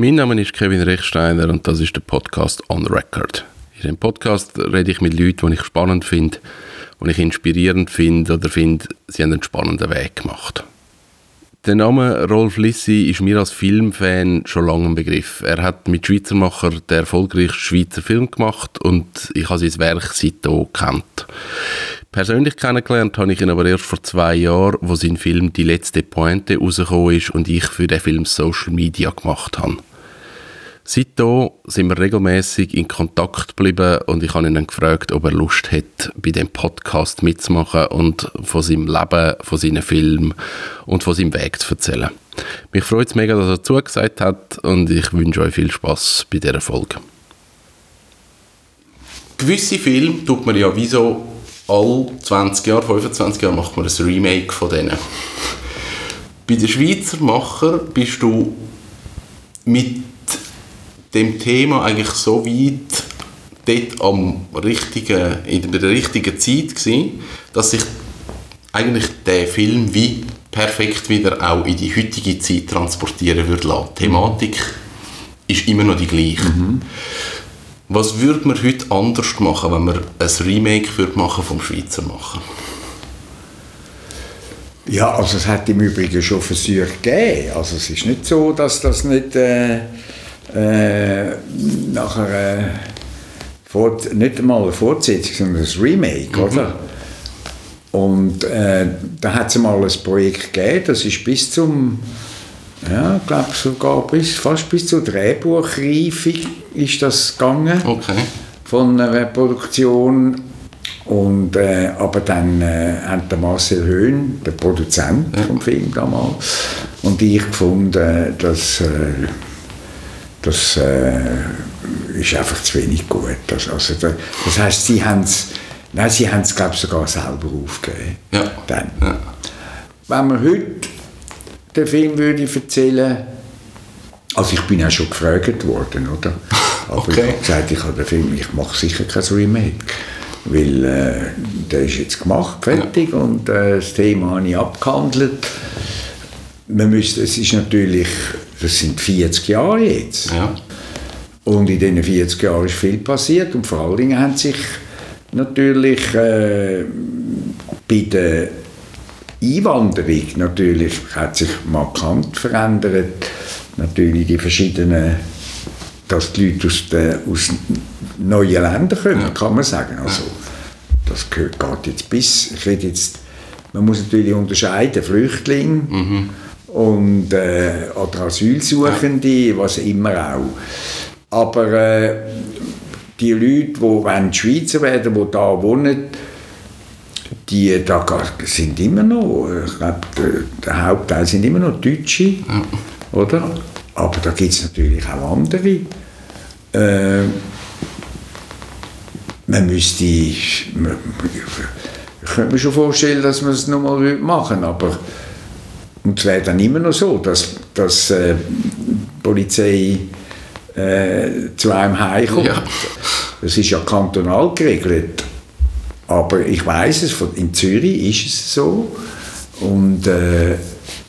Mein Name ist Kevin Rechsteiner und das ist der Podcast On Record. In diesem Podcast rede ich mit Leuten, die ich spannend finde, die ich inspirierend finde oder finde, sie haben einen spannenden Weg gemacht. Der Name Rolf Lissi ist mir als Filmfan schon lange ein Begriff. Er hat mit Schweizermacher den erfolgreichsten Schweizer Film gemacht und ich habe sein Werk seitdem kennt. Persönlich kennengelernt habe ich ihn aber erst vor zwei Jahren, wo sein Film «Die letzte Pointe» rausgekommen ist und ich für den Film Social Media gemacht habe. Seitdem sind wir regelmäßig in Kontakt geblieben und ich habe ihn dann gefragt, ob er Lust hat, bei dem Podcast mitzumachen und von seinem Leben, von seinen Filmen und von seinem Weg zu erzählen. Mich freut es mega, dass er zugesagt hat und ich wünsche euch viel Spaß bei dieser Folge. Gewisse Filme tut man ja wie so all 20 Jahre, 25 Jahre macht man ein Remake von denen. Bei den Schweizer Macher bist du mit dem Thema eigentlich so weit dort am richtigen, in der richtigen Zeit gewesen, dass sich eigentlich der Film wie perfekt wieder auch in die heutige Zeit transportieren würde lassen. Die Thematik ist immer noch die gleiche. Mhm. Was würde man heute anders machen, wenn man ein Remake würde machen vom Schweizer machen? Ja, also es hat im Übrigen schon Versuche gegeben. Also es ist nicht so, dass das nicht äh, äh, nachher äh, Fort, nicht einmal eine Fortsetzung, sondern ein Remake, mhm. oder? Und äh, da hat es mal ein Projekt gegeben, das ist bis zum, ja, ich glaube sogar bis, fast bis zur Drehbuchreife ist das gegangen. Okay. Von einer Produktion. Und, äh, aber dann äh, hat der Marcel Höhn, der Produzent ja. vom Film damals, und ich gefunden, dass äh, das äh, ist einfach zu wenig gut. Das, also, das heisst, sie haben es, nein, sie haben es, glaube ich, sogar selber aufgegeben. Ja. Dann. Ja. Wenn man heute den Film würde erzählen also ich bin ja schon gefragt worden, oder? Aber okay. ich habe gesagt, ich habe den Film, ich mache sicher kein Remake. Weil äh, der ist jetzt gemacht, fertig, ja. und äh, das Thema habe ich abgehandelt. Man müsste, es ist natürlich das sind 40 Jahre jetzt. Ja. Und in diesen 40 Jahren ist viel passiert und vor allen Dingen haben sich natürlich äh, bei der Einwanderung natürlich hat sich markant verändert. Natürlich die verschiedenen, dass die Leute aus, den, aus neuen Ländern kommen, ja. kann man sagen. Also, das geht jetzt bis, ich rede jetzt, man muss natürlich unterscheiden, Flüchtlinge, mhm und, äh, oder Asylsuchende, was immer auch. Aber äh, die Leute, die wollen Schweizer werden, die da wohnen, die da sind immer noch, ich glaube, der, Hauptteil sind immer noch Deutsche, oder? Aber da gibt es natürlich auch andere. Äh, man müsste, ich könnte mir schon vorstellen, dass man es nochmal machen aber und es wäre dann immer noch so, dass, dass äh, die Polizei äh, zu einem heimkommt. Ja. Das ist ja kantonal geregelt. Aber ich weiß es, in Zürich ist es so. Und äh,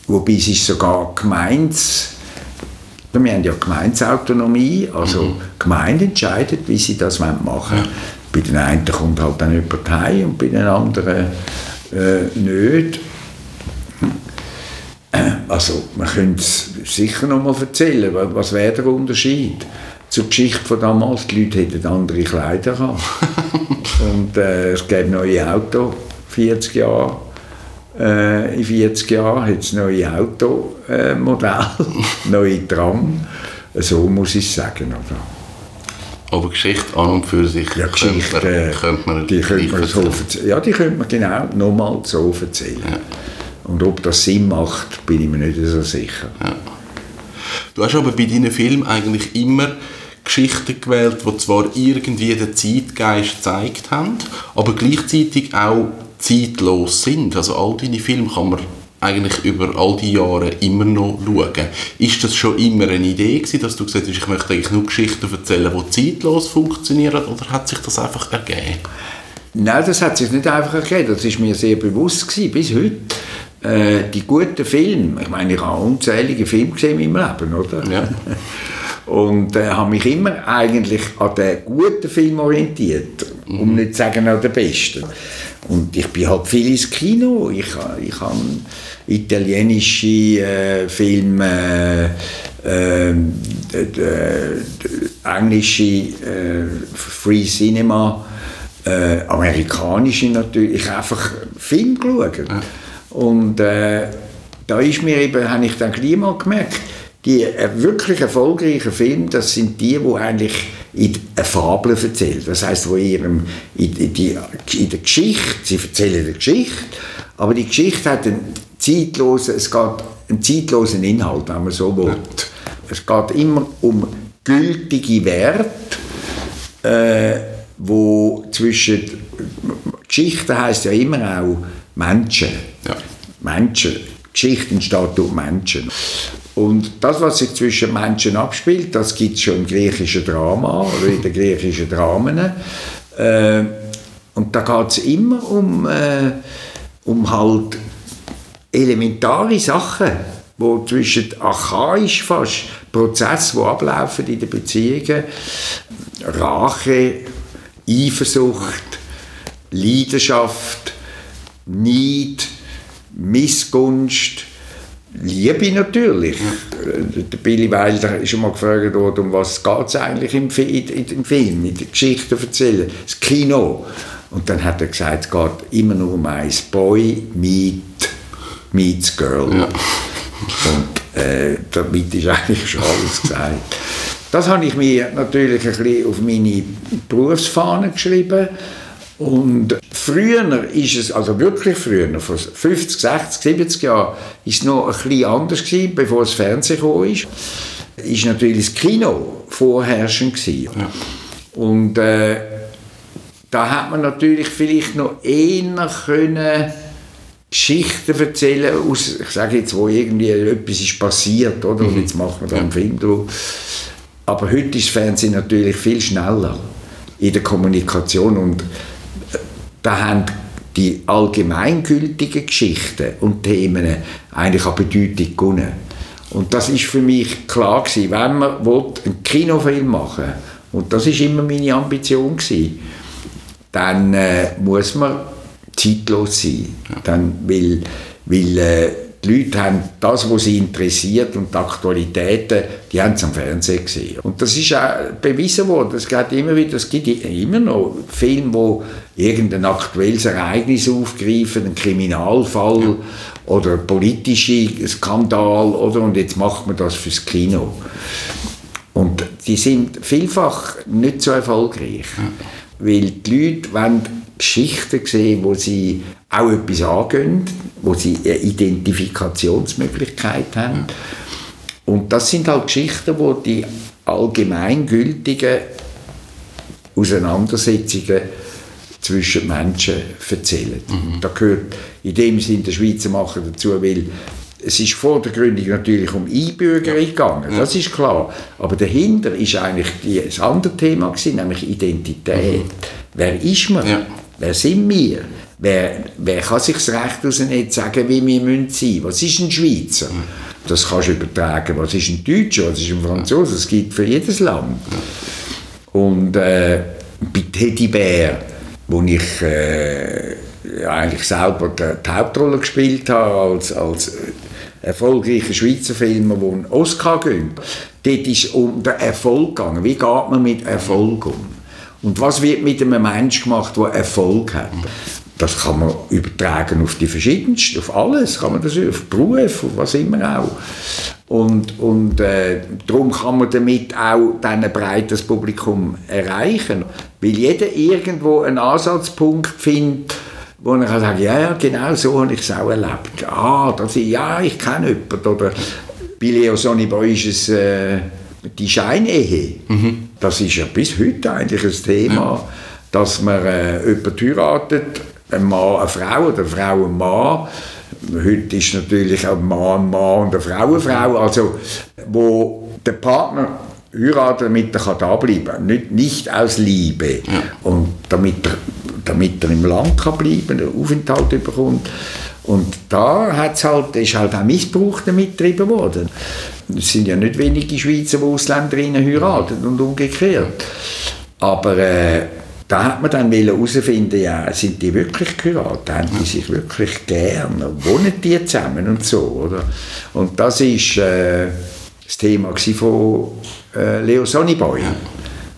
wobei es ist sogar Gemeins... Wir haben ja Gemeinsautonomie, also mhm. die Gemeinde entscheidet, wie sie das machen wollen. Ja. Bei den einen kommt halt dann jemand heim und bei den anderen äh, nicht. Also, man könnte es sicher noch mal erzählen. Was wäre der Unterschied zur Geschichte von damals? Die Leute hätten andere Kleider gehabt. Und äh, es gäbe neue Autos, 40 Jahre. Äh, in 40 Jahren hat es neue Automodelle, äh, neue Tram. So muss ich es sagen. Oder? Aber Geschichte an und für sich ja, Geschichte, könnte man, könnte man die könnte man so erzählen. Ja, die könnte man genau nochmal so erzählen. Ja. Und ob das Sinn macht, bin ich mir nicht so sicher. Ja. Du hast aber bei deinen Filmen eigentlich immer Geschichten gewählt, die zwar irgendwie den Zeitgeist gezeigt haben, aber gleichzeitig auch zeitlos sind. Also all deine Filme kann man eigentlich über all die Jahre immer noch schauen. Ist das schon immer eine Idee gewesen, dass du gesagt hast, ich möchte eigentlich nur Geschichten erzählen, die zeitlos funktionieren, oder hat sich das einfach ergeben? Nein, das hat sich nicht einfach ergeben. Das ist mir sehr bewusst gewesen, bis heute äh, die guten Filme, ich meine, ich habe unzählige Filme gesehen in meinem Leben, oder? Ja. Und äh, habe mich immer eigentlich an den guten Film orientiert, um nicht zu sagen an den besten. Und ich bin halt viel ins Kino. Ich, ich habe italienische äh, Filme, äh, äh, englische Free Cinema, äh, amerikanische natürlich. Ich habe einfach Film geschaut. Ja. Und äh, da ist mir eben, habe ich dann gleich mal gemerkt, die äh, wirklich erfolgreichen Filme, das sind die, die eigentlich in eine Fabel erzählen. Das heißt, wo ihrem, in, in, die, in der Geschichte, sie erzählen eine Geschichte, aber die Geschichte hat einen zeitlosen, es geht einen zeitlosen Inhalt, wenn man so will. Es geht immer um gültige Werte, äh, wo zwischen Geschichte heißt ja immer auch Menschen. Ja. Menschen. Geschichte entsteht durch Menschen. Und das, was sich zwischen Menschen abspielt, das gibt es schon im griechischen Drama oder in den griechischen Dramen. Äh, und da geht es immer um, äh, um halt elementare Sachen, wo zwischen archaisch fast Prozesse, die ablaufen in den Beziehungen, Rache, Eifersucht, Leidenschaft, Neid, Missgunst, Liebe natürlich. Der Billy Wilder ist schon mal gefragt worden, um was geht es eigentlich im, im Film, in der Geschichte erzählen, das Kino. Und dann hat er gesagt, es geht immer nur um eins, Boy meet, meets Girl. Ja. Und äh, damit ist eigentlich schon alles gesagt. Das habe ich mir natürlich ein bisschen auf meine Berufsfahne geschrieben und früher ist es, also wirklich früher, vor 50, 60, 70 Jahren, ist es noch ein bisschen anders gewesen, bevor das Fernsehen kam. ist. Ist natürlich das Kino vorherrschend gewesen. Ja. Und äh, da hat man natürlich vielleicht noch eher können Geschichten erzählen aus, ich sage jetzt, wo irgendwie etwas ist passiert, oder? Und mhm. jetzt machen wir da einen Film drauf. Aber heute ist das Fernsehen natürlich viel schneller in der Kommunikation und da haben die allgemeingültigen Geschichten und Themen eigentlich an Bedeutung gewonnen. Und das ist für mich klar gewesen, wenn man einen Kinofilm machen will, und das ist immer meine Ambition gewesen, dann äh, muss man zeitlos sein. Dann, weil, weil äh, die Leute haben das, was sie interessiert und die Aktualitäten, die haben sie am Fernsehen gesehen. Und das ist auch bewiesen worden. Es gibt immer wieder, es gibt immer noch Filme, wo irgendein aktuelles Ereignis aufgreifen, ein Kriminalfall ja. oder politische Skandal, oder? Und jetzt macht man das fürs Kino. Und die sind vielfach nicht so erfolgreich, ja. weil die Leute wollen Geschichten sehen, wo sie auch etwas angehen, wo sie eine Identifikationsmöglichkeit haben. Und das sind halt Geschichten, wo die allgemeingültigen Auseinandersetzungen zwischen Menschen erzählen. Mhm. Da gehört in dem Sinne der Schweizer Macher dazu, weil es ist vor der Gründung natürlich um Einbürgerung gegangen, das ist klar. Aber dahinter ist eigentlich das andere Thema gewesen, nämlich Identität. Mhm. Wer ist man? Ja. Wer sind wir? Wer, wer kann sich das Recht nicht sagen, wie wir sein müssen? Was ist ein Schweizer? Das kannst du übertragen. Was ist ein Deutscher? Was ist ein Franzose? Das gibt für jedes Land. Und äh, bei Teddy Bär, wo ich äh, eigentlich selber die, Hauptrolle gespielt habe als, als erfolgreicher Schweizer Film, der einen Oscar gewinnt, dort ist um den Erfolg gegangen. Wie geht man mit Erfolg um? Und was wird mit einem Menschen gemacht, der Erfolg hat? Das kann man übertragen auf die verschiedensten, auf alles, kann man das auf Beruf, auf was immer auch. Und, und äh, darum kann man damit auch dann ein breites Publikum erreichen, weil jeder irgendwo einen Ansatzpunkt findet, wo er kann sagen, ja, ja, genau so habe ich es auch erlebt. Ah, das ist, ja, ich kenne jemanden. Oder bei Leo Sonny ist es äh, die Scheinehe. Mhm. Das ist ja bis heute eigentlich ein Thema, dass man äh, jemanden heiratet, ein Mann eine Frau oder eine Frau ein Mann. Heute ist natürlich auch ein Mann ein Mann und eine Frau eine Frau. Also, wo der Partner heiratet, damit er da bleiben kann. Nicht, nicht aus Liebe. Ja. Und damit er, damit er im Land kann bleiben kann, einen Aufenthalt bekommt. Und da hat's halt, ist halt auch Missbrauch damit getrieben worden. Es sind ja nicht wenige Schweizer, die Ausländerinnen heiraten und umgekehrt. Aber äh, da hat man dann herausfinden, ja, sind die wirklich geheiratet, haben die sich wirklich gern, wohnen die zusammen und so, oder? Und das ist äh, das Thema von äh, Leo Sonnyboy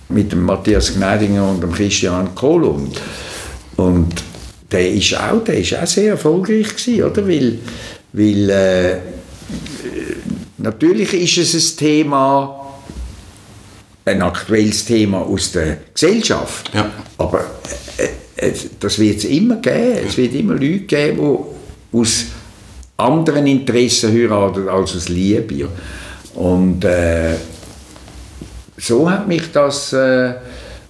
mit dem Matthias Gneidinger und dem Christian Kohlund. Und der ist auch, der ist auch sehr erfolgreich gewesen, oder? Weil, weil äh, natürlich ist es ein Thema, ein aktuelles Thema aus der Gesellschaft. Ja. Aber äh, äh, das wird es immer geben. Es wird immer Leute geben, die aus anderen Interessen heiraten als aus Liebe. Und äh, so hat mich das, äh,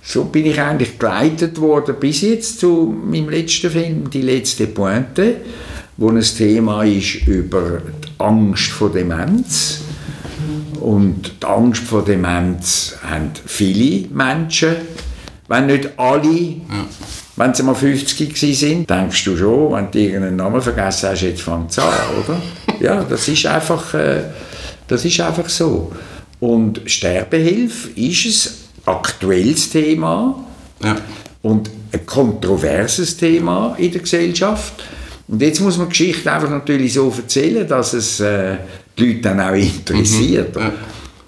so bin ich eigentlich geleitet worden bis jetzt zu meinem letzten Film, die letzte Pointe, wo ein Thema ist über die Angst vor Demenz. Und die Angst vor Demenz haben viele Menschen, wenn nicht alle. Ja. Wenn sie mal 50 sind, denkst du schon, wenn du irgendeinen Namen vergessen hast, jetzt fängt es an, oder? Ja, das ist einfach, äh, das ist einfach so. Und Sterbehilfe ist ein aktuelles Thema Ja. und ein kontroverses Thema in der Gesellschaft. Und jetzt muss man die Geschichte einfach natürlich so erzählen, dass es äh, die Leute dann auch interessiert. Ja.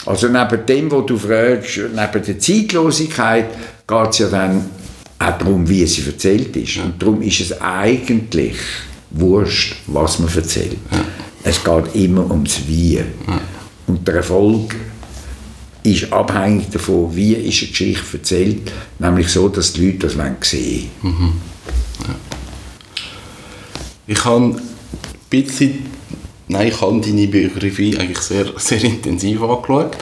Also neben dem, was du fragst, neben der Zeitlosigkeit, geht es ja dann auch darum, wie sie erzählt ist. Und darum ist es eigentlich wurscht, was man erzählt. Es geht immer ums Wie. Und der Erfolg ist abhängig davon, wie ist eine Geschichte erzählt, nämlich so, dass die Leute das wollen sehen Ich habe ein bisschen, nein, ich habe deine Biografie eigentlich sehr, sehr intensiv angeschaut.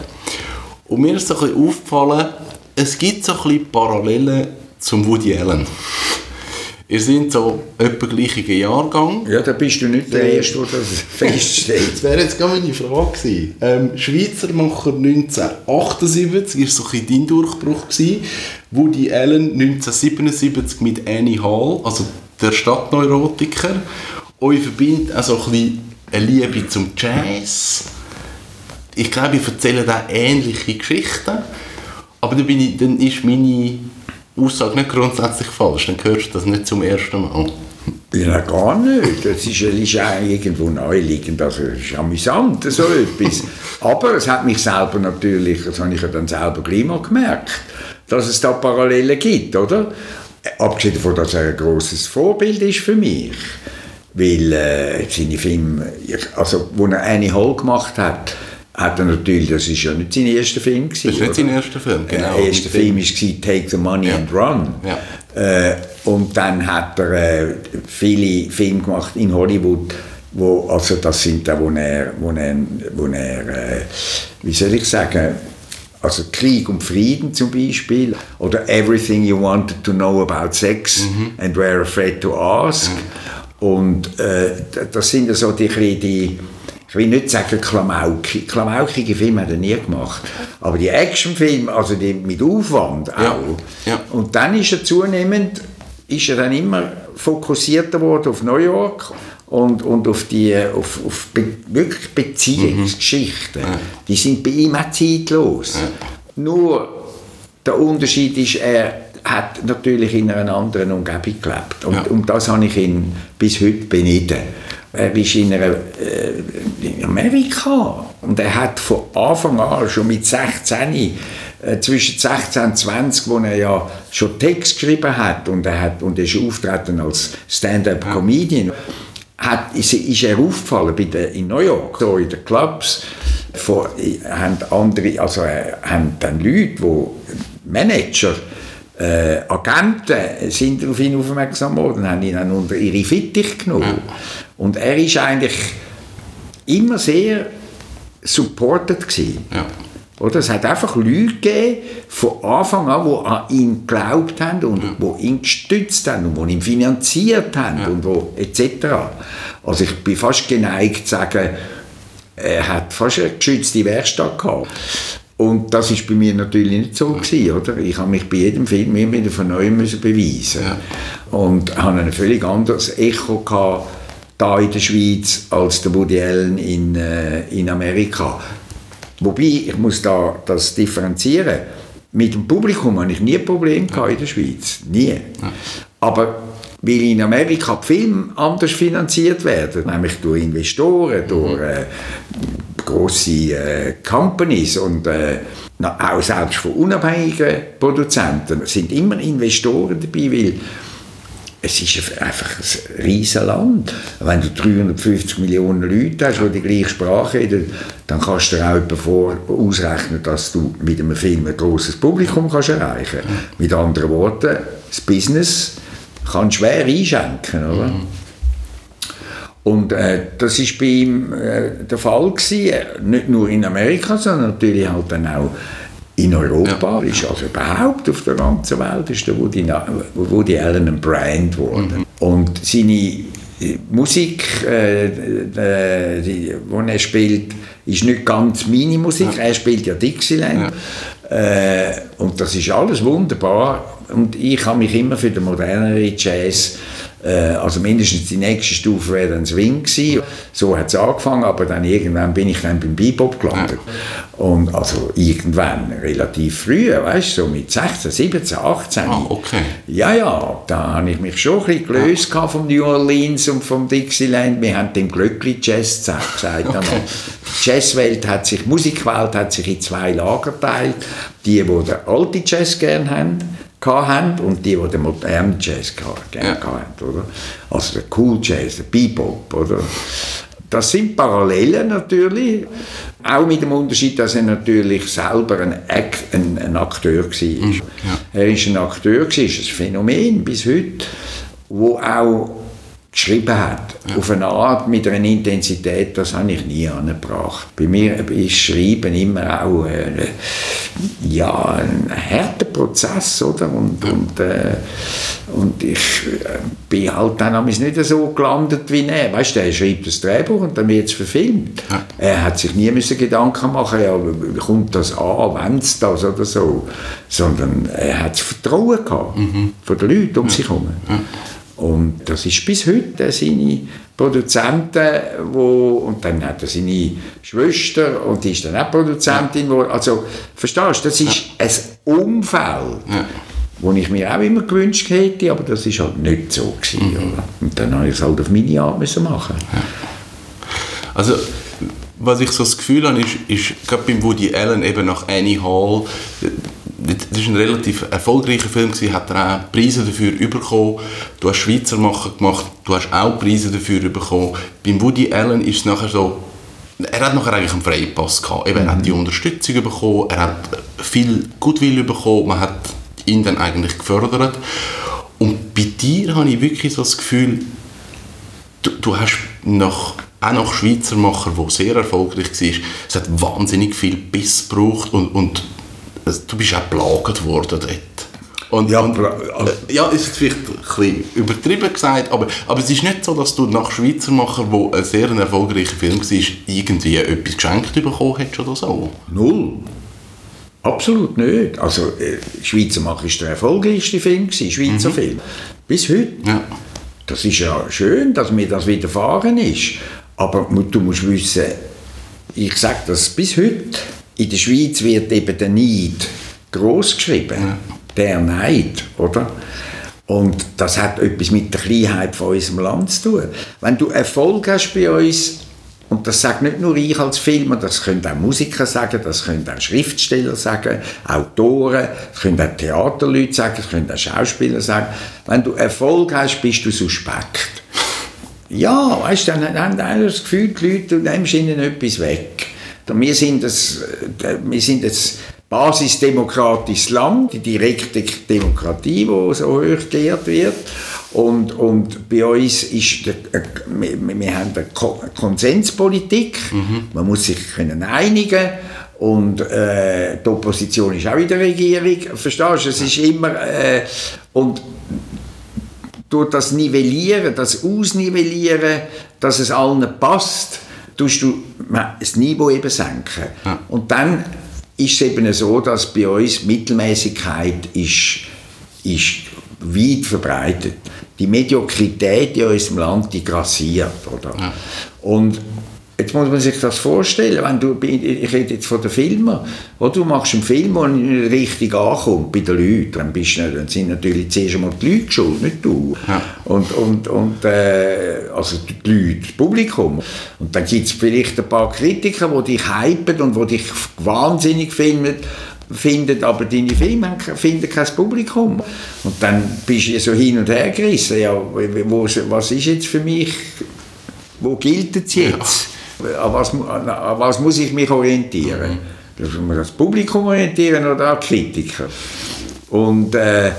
Und mir ist so ein bisschen aufgefallen, es gibt so ein bisschen Parallelen zum Woody Allen. Ihr seid so etwa gleicher Jahrgang. Ja, da bist du nicht der Erste, der das feststellt. Das wäre jetzt gar meine Frage gewesen. Ähm, Schweizer Macher 1978 war so ein dein Durchbruch. Gewesen. Woody Allen 1977 mit Annie Hall, also der Stadtneurotiker. Euch verbindet auch so ein bisschen eine Liebe zum Jazz. Ich glaube, ihr erzählt auch ähnliche Geschichten. Aber dann, ich, dann ist meine Aussage nicht grundsätzlich falsch. Dann hörst du das nicht zum ersten Mal. Ja, gar nicht. Das ist, ist auch irgendwo naheliegend. Also, es ist amüsant, so etwas. Aber es hat mich selber natürlich, das habe ich ja dann selber gleich mal gemerkt, dass es da Parallelen gibt, oder? Abgesehen davon, dass er ein grosses Vorbild ist für mich. Weil äh, seine Filme, also, wo er Annie Hall gemacht hat, hat er natürlich, das ist ja nicht sein erster Film gewesen. Das ist nicht sein erster Film, genau. Der erste Mit Film war Take the Money Ja. and Run. Ja. Äh, und dann hat er äh, viele Filme gemacht in Hollywood, wo, also das sind da, wo er, wo er, wo er äh, wie soll ich sagen, also Krieg und Frieden zum Beispiel, oder Everything You Wanted to Know About Sex and Were Afraid to Ask. Und äh, das sind ja so die, die ich will nicht sagen Klamaukig. Klamaukige Filme hat er nie gemacht. Aber die Actionfilme, also die mit Aufwand auch. Ja, ja. Und dann ist er zunehmend, ist er dann immer fokussierter worden auf New York und, und auf die, auf, auf be, wirklich Beziehungsgeschichten. Die sind bei ihm auch zeitlos. Nur der Unterschied ist, er hat natürlich in einer anderen Umgebung gelebt. Und Ja. um das habe ich ihn bis heute beneden. Er ist in, einer, äh, in Amerika und er hat von Anfang an, schon mit 16, äh, zwischen 16 und 20, wo er ja schon Text geschrieben hat und er hat und er ist auftreten als Stand-up-Comedian, hat, ist, ist er aufgefallen bei der, in New York, so in den Clubs, von, haben andere, also äh, haben dann Leute, die Manager, äh, Agenten sind auf ihn aufmerksam geworden, haben ihn dann unter ihre Fittich genommen. Und er ist eigentlich immer sehr supported gewesen. Ja. Oder? Es hat einfach Leute gegeben, von Anfang an, die an ihn geglaubt haben und die ihn gestützt haben und die ihn finanziert haben und wo etc. Also ich bin fast geneigt zu sagen, er hat fast eine geschützte Werkstatt gehabt. Und das ist bei mir natürlich nicht so gewesen, oder? Ich habe mich bei jedem Film immer wieder von neuem müssen beweisen Ja. und habe ein völlig anderes Echo gehabt, da in der Schweiz als der Woody Allen in, äh, in Amerika. Wobei, ich muss da das differenzieren. Mit dem Publikum habe ich nie ein Problem gehabt in der Schweiz. Nie. Aber weil in Amerika die Filme anders finanziert werden, nämlich durch Investoren, durch äh, grosse äh, Companies und äh, auch selbst von unabhängigen Produzenten sind immer Investoren dabei, weil es ist einfach ein riesiges Land. Wenn du 350 Millionen Leute hast, die die gleiche Sprache reden, dann kannst du dir auch davor ausrechnen, dass du mit einem Film ein grosses Publikum kannst erreichen kannst. Mit anderen Worten, das Business kann schwer einschenken, oder? Mhm. Und äh, das war bei ihm äh, der Fall gewesen, nicht nur in Amerika, sondern natürlich halt dann auch in Europa, ja. ist also überhaupt auf der ganzen Welt, ist der Woody, Woody Allen ein Brand geworden. Mhm. Und seine äh, Musik, äh, die, die er spielt, ist nicht ganz meine Musik. Ja. Er spielt ja Dixieland. Ja. Äh, und das ist alles wunderbar. Und ich habe mich immer für den moderneren Jazz äh, also mindestens die nächste Stufe wäre dann Swing gewesen. So hat es angefangen, aber dann irgendwann bin ich dann beim Bebop gelandet. Und also irgendwann, relativ früh, weißt du, so mit 16, 17, 18. Ah, okay. Ja, ja, da habe ich mich schon ein bisschen gelöst ja. vom New Orleans und vom Dixieland. Wir haben dem Glöckli Jazz gesagt. Okay. Die Jazzwelt hat sich, Musikwelt hat sich in zwei Lager geteilt. Die, die den alten Jazz gerne haben, haben und die, die den modernen Jazz gerne ja. hatten, oder? Also der Cool Jazz, der Bebop, oder? Das sind Parallelen natürlich, auch mit dem Unterschied, dass er natürlich selber ein, Act, ein, ein Akteur war. Mhm, ja. Er ist ein Akteur, ist ein Phänomen bis heute, wo auch geschrieben hat. Ja. Auf eine Art, mit einer Intensität, das habe ich nie angebracht. Bei mir ist Schreiben immer auch äh, ja, ein harter Prozess, oder? Und, ja. und, äh, und ich äh, bin halt dann nicht so gelandet wie er. Weißt du, er schreibt das Drehbuch und dann wird es verfilmt. Ja. Er hat sich nie müssen Gedanken machen ja, kommt das an, wenn es das oder so. Sondern er hat das Vertrauen gehabt mhm. von den Leuten um sich herum. Und das ist bis heute seine Produzenten, wo, und dann hat er seine Schwester und die ist dann auch Produzentin. Wo, also, verstehst du, das ist ja. ein Umfeld, ja. wo ich mir auch immer gewünscht hätte, aber das ist halt nicht so gewesen. Mhm. Und dann habe ich es halt auf meine Art müssen machen. Ja. Also, was ich so das Gefühl habe, ist, ist gerade beim Woody Allen eben nach Annie Hall, das war ein relativ erfolgreicher Film, gewesen, hat er auch Preise dafür bekommen. Du hast Schweizer Macher gemacht, du hast auch Preise dafür bekommen. Beim Woody Allen ist es nachher so, er hat nachher eigentlich einen Freipass gehabt. Eben, er hat die Unterstützung bekommen, er hat viel Gutwill bekommen, man hat ihn dann eigentlich gefördert. Und bei dir habe ich wirklich so das Gefühl, du, du hast nach, auch nach Schweizer Macher, der sehr erfolgreich war, es hat wahnsinnig viel Biss gebraucht und, und du bist auch belagert worden dort. Und, ja, und, also, ja, ist vielleicht ein bisschen übertrieben gesagt, aber, aber es ist nicht so, dass du nach Schweizer Macher, wo ein sehr erfolgreicher Film war, irgendwie etwas geschenkt bekommen hättest oder so. Null. Absolut nicht. Also, äh, Schweizer Macher war der erfolgreichste Film, Schweizer mhm. Film. Bis heute. Ja. Das ist ja schön, dass mir das widerfahren ist. Aber du musst wissen, ich sage das bis heute, in der Schweiz wird eben der Neid groß geschrieben. Ja. Der Neid, oder? Und das hat etwas mit der Kleinheit von unserem Land zu tun. Wenn du Erfolg hast bei uns, und das sagt nicht nur ich als Filmer, das können auch Musiker sagen, das können auch Schriftsteller sagen, Autoren, das können auch Theaterleute sagen, das können auch Schauspieler sagen. Wenn du Erfolg hast, bist du suspekt. Ja, weißt du, dann haben alle das Gefühl, die Leute, du nimmst ihnen etwas weg. Wir sind, das, äh, wir sind jetzt basisdemokratisches Land, die direkte Demokratie, die so hoch geehrt wird. Und, und bei uns ist, der, äh, wir, wir haben eine Konsenspolitik, mhm. man muss sich können einigen und äh, die Opposition ist auch in der Regierung, verstehst du, es ist immer, äh, und durch das Nivellieren, das Ausnivellieren, dass es allen passt, tust du das Niveau eben senken. Ja. Und dann ist es eben so, dass bei uns Mittelmäßigkeit ist, ist weit verbreitet. die Mediokrität in unserem Land, die grassiert, oder? Ja. Und Jetzt muss man sich das vorstellen, wenn du, ich rede jetzt von den Filmen, wo du machst einen Film, der nicht richtig ankommt bei den Leuten, dann, bist du, dann sind natürlich zuerst einmal die Leute schuld, nicht du. Ja. Und, und, und äh, also die Leute, das Publikum. Und dann gibt es vielleicht ein paar Kritiker, die dich hypen und die dich wahnsinnig finden, findet aber deine Filme finden kein Publikum. Und dann bist du so hin und her gerissen. Ja, wo, was ist jetzt für mich, wo gilt es jetzt? Ja an was, an was muss ich mich orientieren? Mhm. Das Publikum orientieren oder an Kritiker? Und äh,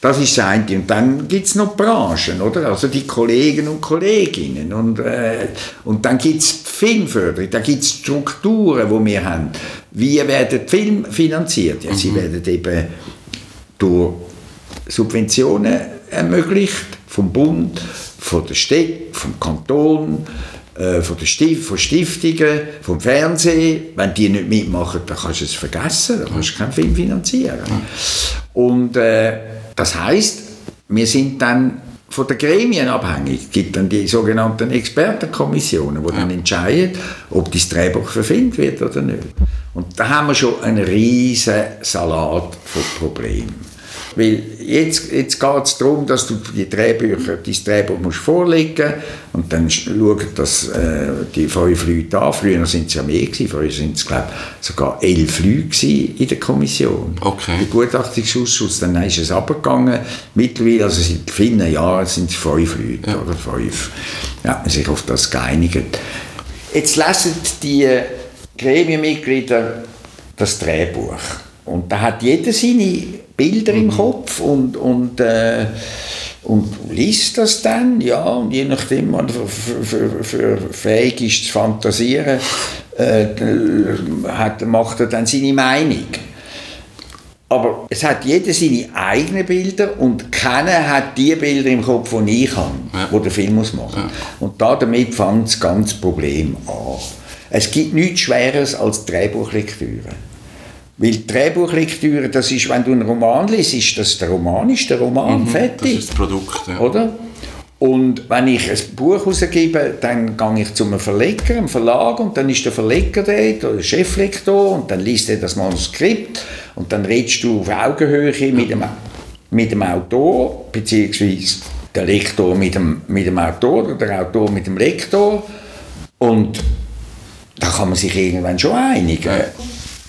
das ist das eine. Und dann gibt es noch Branchen, oder? Also die Kollegen und Kolleginnen. Und, äh, und dann gibt es Filmförderung, da gibt es Strukturen, die wir haben. Wie werden die Filme finanziert? Ja, mhm. Sie werden eben durch Subventionen ermöglicht, vom Bund, von der Stadt, vom Kanton, äh, von, der Stift, von Stiftungen, vom Fernsehen. Wenn die nicht mitmachen, dann kannst du es vergessen, dann kannst du keinen Film finanzieren. Und äh, das heißt, wir sind dann von den Gremien abhängig. Es gibt dann die sogenannten Expertenkommissionen, die dann entscheiden, ob das Drehbuch verfilmt wird oder nicht. Und da haben wir schon einen riesen Salat von Problemen. Weil jetzt, jetzt geht es darum, dass du die Drehbücher, dein Drehbuch musst vorlegen und dann schauen das äh, die fünf Leute an. Früher sind es ja mehr gewesen, früher sind es glaube sogar elf Leute in der Kommission. Okay. Der Gutachtungsausschuss, dann ist es abgegangen. Mittlerweile, also seit vielen Jahren sind es fünf Leute ja. oder fünf. Ja, man sich auf das geeinigt. Jetzt lesen die Gremienmitglieder das Drehbuch. Und da hat jeder seine Bilder mhm. im Kopf und, und, äh, und liest das dann, ja, und je nachdem, man für, für, für fähig ist zu fantasieren, äh, hat, macht er dann seine Meinung. Aber es hat jeder seine eigenen Bilder und keiner hat die Bilder im Kopf, die ich habe, ja. wo der Film muss machen. Ja. Und da damit fängt das ganze Problem an. Es gibt nichts Schweres als Drehbuchlektüre. Weil die Drehbuchlektüre, das ist, wenn du einen Roman liest, ist das der Roman, ist der Roman, mhm, fertig. Das ist das Produkt, ja. Oder? Und wenn ich ein Buch herausgebe, dann gehe ich zu einem Verleger, einem Verlag, und dann ist der Verleger dort, oder der Cheflektor, und dann liest er das Manuskript, und dann redest du auf Augenhöhe mit dem, mit dem Autor, beziehungsweise der Lektor mit dem, mit dem Autor, oder der Autor mit dem Lektor, und da kann man sich irgendwann schon einigen.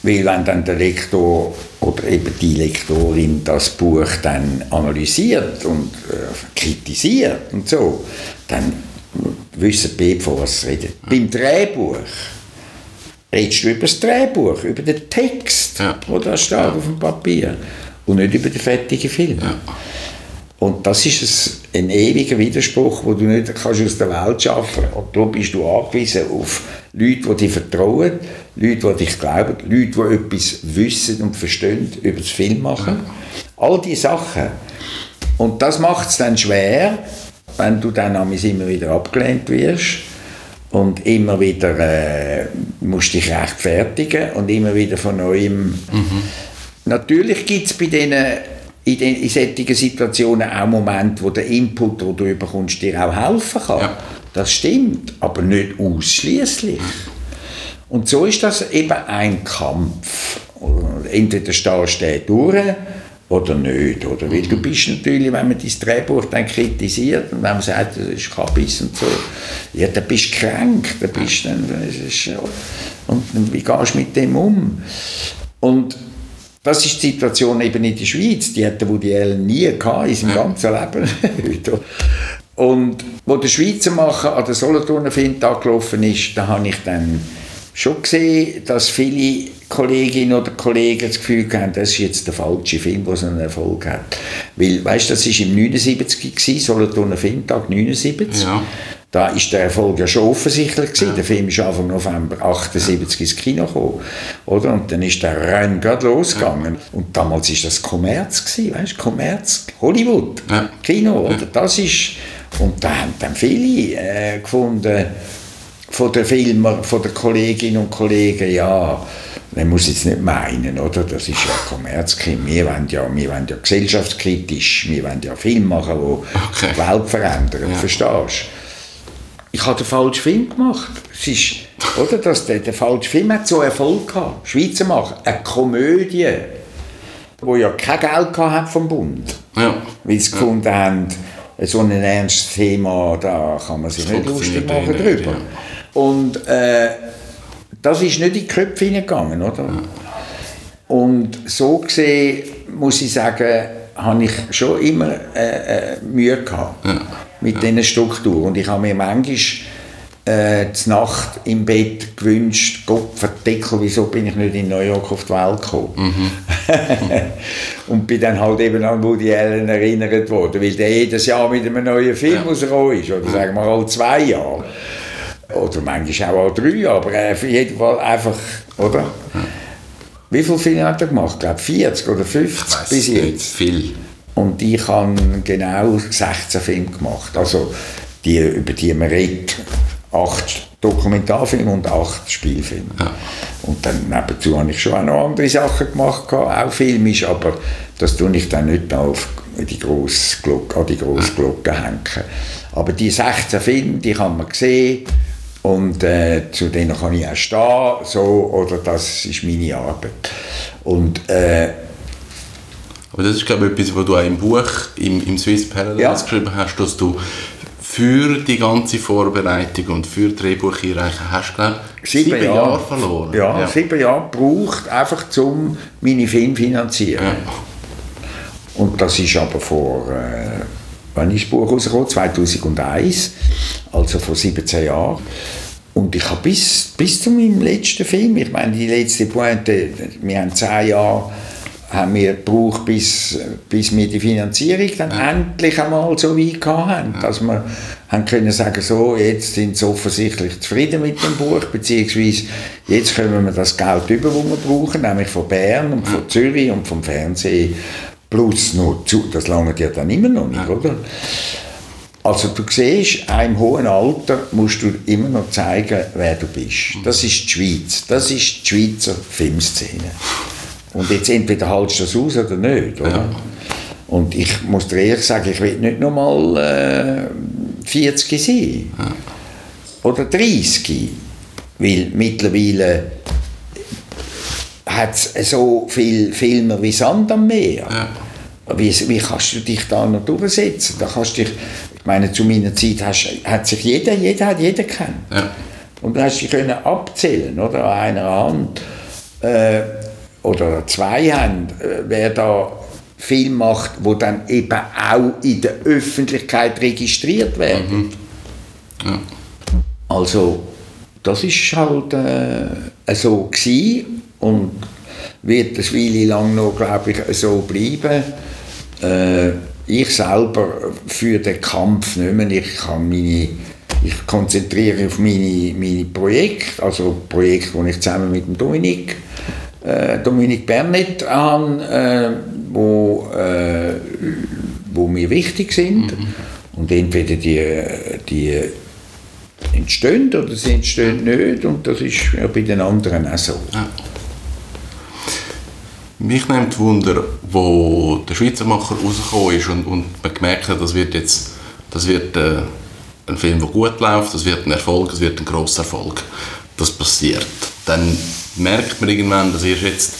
Weil wenn dann der Lektor oder eben die Lektorin das Buch dann analysiert und äh, kritisiert und so, dann wissen beide, von was sie reden. Ja. Beim Drehbuch redest du über das Drehbuch, über den Text, ja. der da steht ja. auf dem Papier und nicht über den fertigen Film. Ja. Und das ist ein, ewiger Widerspruch, wo du nicht kannst aus der Welt schaffen kannst. Und darum bist du angewiesen auf Leute, die dir vertrauen, Leute, die dich glauben, Leute, die etwas wissen und verstehen über das Filmmachen. All diese Sachen. Und das macht es dann schwer, wenn du dann immer wieder abgelehnt wirst und immer wieder äh, musst dich rechtfertigen und immer wieder von neuem. Mhm. Natürlich gibt es bei denen in, den, in solchen Situationen auch Momente, wo der Input, den du bekommst, dir auch helfen kann. Ja. Das stimmt, aber nicht ausschließlich. Und so ist das eben ein Kampf. Entweder stehst du durch oder nicht. Oder? Weil du bist natürlich, wenn man dein Drehbuch dann kritisiert und wenn man sagt, das ist Kabis und so, ja, dann bist du krank, dann bist dann, ist, und wie gehst du mit dem um? Und das ist die Situation eben in der Schweiz. Die hat Woody Allen nie gehabt, in seinem ganzen Leben. und wo der Schweizer Macher an der Solothurner Filmtag gelaufen ist, da habe ich dann schon gesehen, dass viele Kolleginnen oder Kollegen das Gefühl haben, das ist jetzt der falsche Film, der so einen Erfolg hat. Weil, weißt du, das war im 79 gewesen, Solothurner Filmtag 79. Ja. Da ist der Erfolg ja schon offensichtlich gewesen. Ja. Der Film ist Anfang November 78 ins Kino gekommen, oder? Und dann ist der Renn gerade losgegangen. Ja. Und damals ist das Kommerz gewesen, weißt du? Kommerz, Hollywood, ja. Kino, oder? Das ist, und da haben dann viele äh, gefunden, von den Filmern, von den Kolleginnen und Kollegen, ja, man muss jetzt nicht meinen, oder? Das ist ja Kommerzkino. Wir wollen ja, wir wollen ja gesellschaftskritisch, wir wollen ja Filme machen, die okay. die Welt verändern, ja. verstehst du? Ich habe den falschen Film gemacht. Es ist, oder, dass der, der falsche Film hat so Erfolg gehabt. Schweizer machen. Eine Komödie, wo ja kein Geld hat vom Bund. Ja. Weil sie ja. gefunden haben, so ein ernstes Thema, da kann man sich das nicht lustig machen drüber. Ja. Und äh, das ist nicht in die Köpfe hineingegangen, oder? Ja. Und so gesehen, muss ich sagen, habe ich schon immer äh, äh, Mühe gehabt ja. Mit ja. diesen Strukturen. Und ich habe mir manchmal äh, Nacht im Bett gewünscht, Gott verdeckel, wieso bin ich nicht in New York auf die Welt gekommen. Mhm. und bin dann halt eben an Woody Allen erinnert worden, weil der jedes Jahr mit einem neuen Film ja. rausgekommen ist, oder sagen wir alle zwei Jahre. Oder manchmal auch alle drei Jahre, aber auf jeden Fall einfach, oder? Ja. Wie viele Filme hat er gemacht? Ich glaube 40 oder 50 bis jetzt. Viel. Und ich habe genau 16 Filme gemacht. Also die, über die man redet acht Dokumentarfilme und acht Spielfilme. Ja. Und dann nebenzu habe ich schon auch noch andere Sachen gemacht, auch filmisch, aber das tue ich dann nicht mehr auf die grosse Glocke, an die grosse Glocke hängen. Aber die 16 Filme, die kann man sehen und äh, zu denen kann ich auch stehen, so, oder das ist meine Arbeit. Und, äh, aber das ist glaube ich etwas, was du auch im Buch, im, im Swiss Parallels ja. geschrieben hast, dass du für die ganze Vorbereitung und für die Drehbucheinreichung hast glaube sieben, sieben Jahre, Jahre verloren. Ja, ja, sieben Jahre braucht einfach, um meine Filme zu finanzieren. Ja. Und das ist aber vor, äh, wann ist das Buch rausgekommen? 2001, also vor 17 Jahren. Und ich habe bis, bis zu meinem letzten Film, ich meine, die letzte Pointe, wir haben zehn Jahre haben wir gebraucht, bis, bis wir die Finanzierung dann ja. endlich einmal so weit hatten, ja. dass wir haben können sagen, so, jetzt sind sie offensichtlich zufrieden mit dem Buch, beziehungsweise jetzt können wir das Geld über, das wir brauchen, nämlich von Bern und von Zürich und vom Fernsehen, plus noch zu, das lange ja dann immer noch nicht, ja. oder? Also du siehst, auch im hohen Alter musst du immer noch zeigen, wer du bist. Das ist die Schweiz, das ist die Schweizer Filmszene. Und jetzt entweder haltest du das aus oder nicht. Oder? Ja. Und ich muss dir ehrlich sagen, ich will nicht noch mal äh, 40 sein. Ja. Oder 30. Weil mittlerweile hat es so viele Filme wie Sand am Meer. Ja. Wie, wie kannst du dich da noch durchsetzen? Da kannst dich, ich meine, zu meiner Zeit hast, hat sich jeder, jeder hat jeden kennt. Ja. Und du hast dich können abzählen, oder? An einer Hand. Äh, oder zwei haben, äh, wer da Film macht, wo dann eben auch in der Öffentlichkeit registriert werden. Mhm. Ja. Also das ist halt äh, so gewesen und wird das Weile lang noch, glaube ich, so bleiben. Äh, ich selber führe den Kampf nicht mehr. Ich, kann meine, ich konzentriere auf meine, meine Projekte, also Projekte, die ich zusammen mit dem Dominik äh, Dominik Bernet an, äh, wo, äh, wo mir wichtig sind. Mhm. Und entweder die, die entstehen oder sie entstehen nicht. Und das ist ja bei den anderen auch so. Ja. Mich nimmt Wunder, wo der Schweizer Macher rausgekommen ist und, und man gemerkt hat, das wird jetzt das wird, äh, ein Film, der gut läuft, das wird ein Erfolg, das wird ein grosser Erfolg. Das passiert. Dann merkt man irgendwann, das ist jetzt,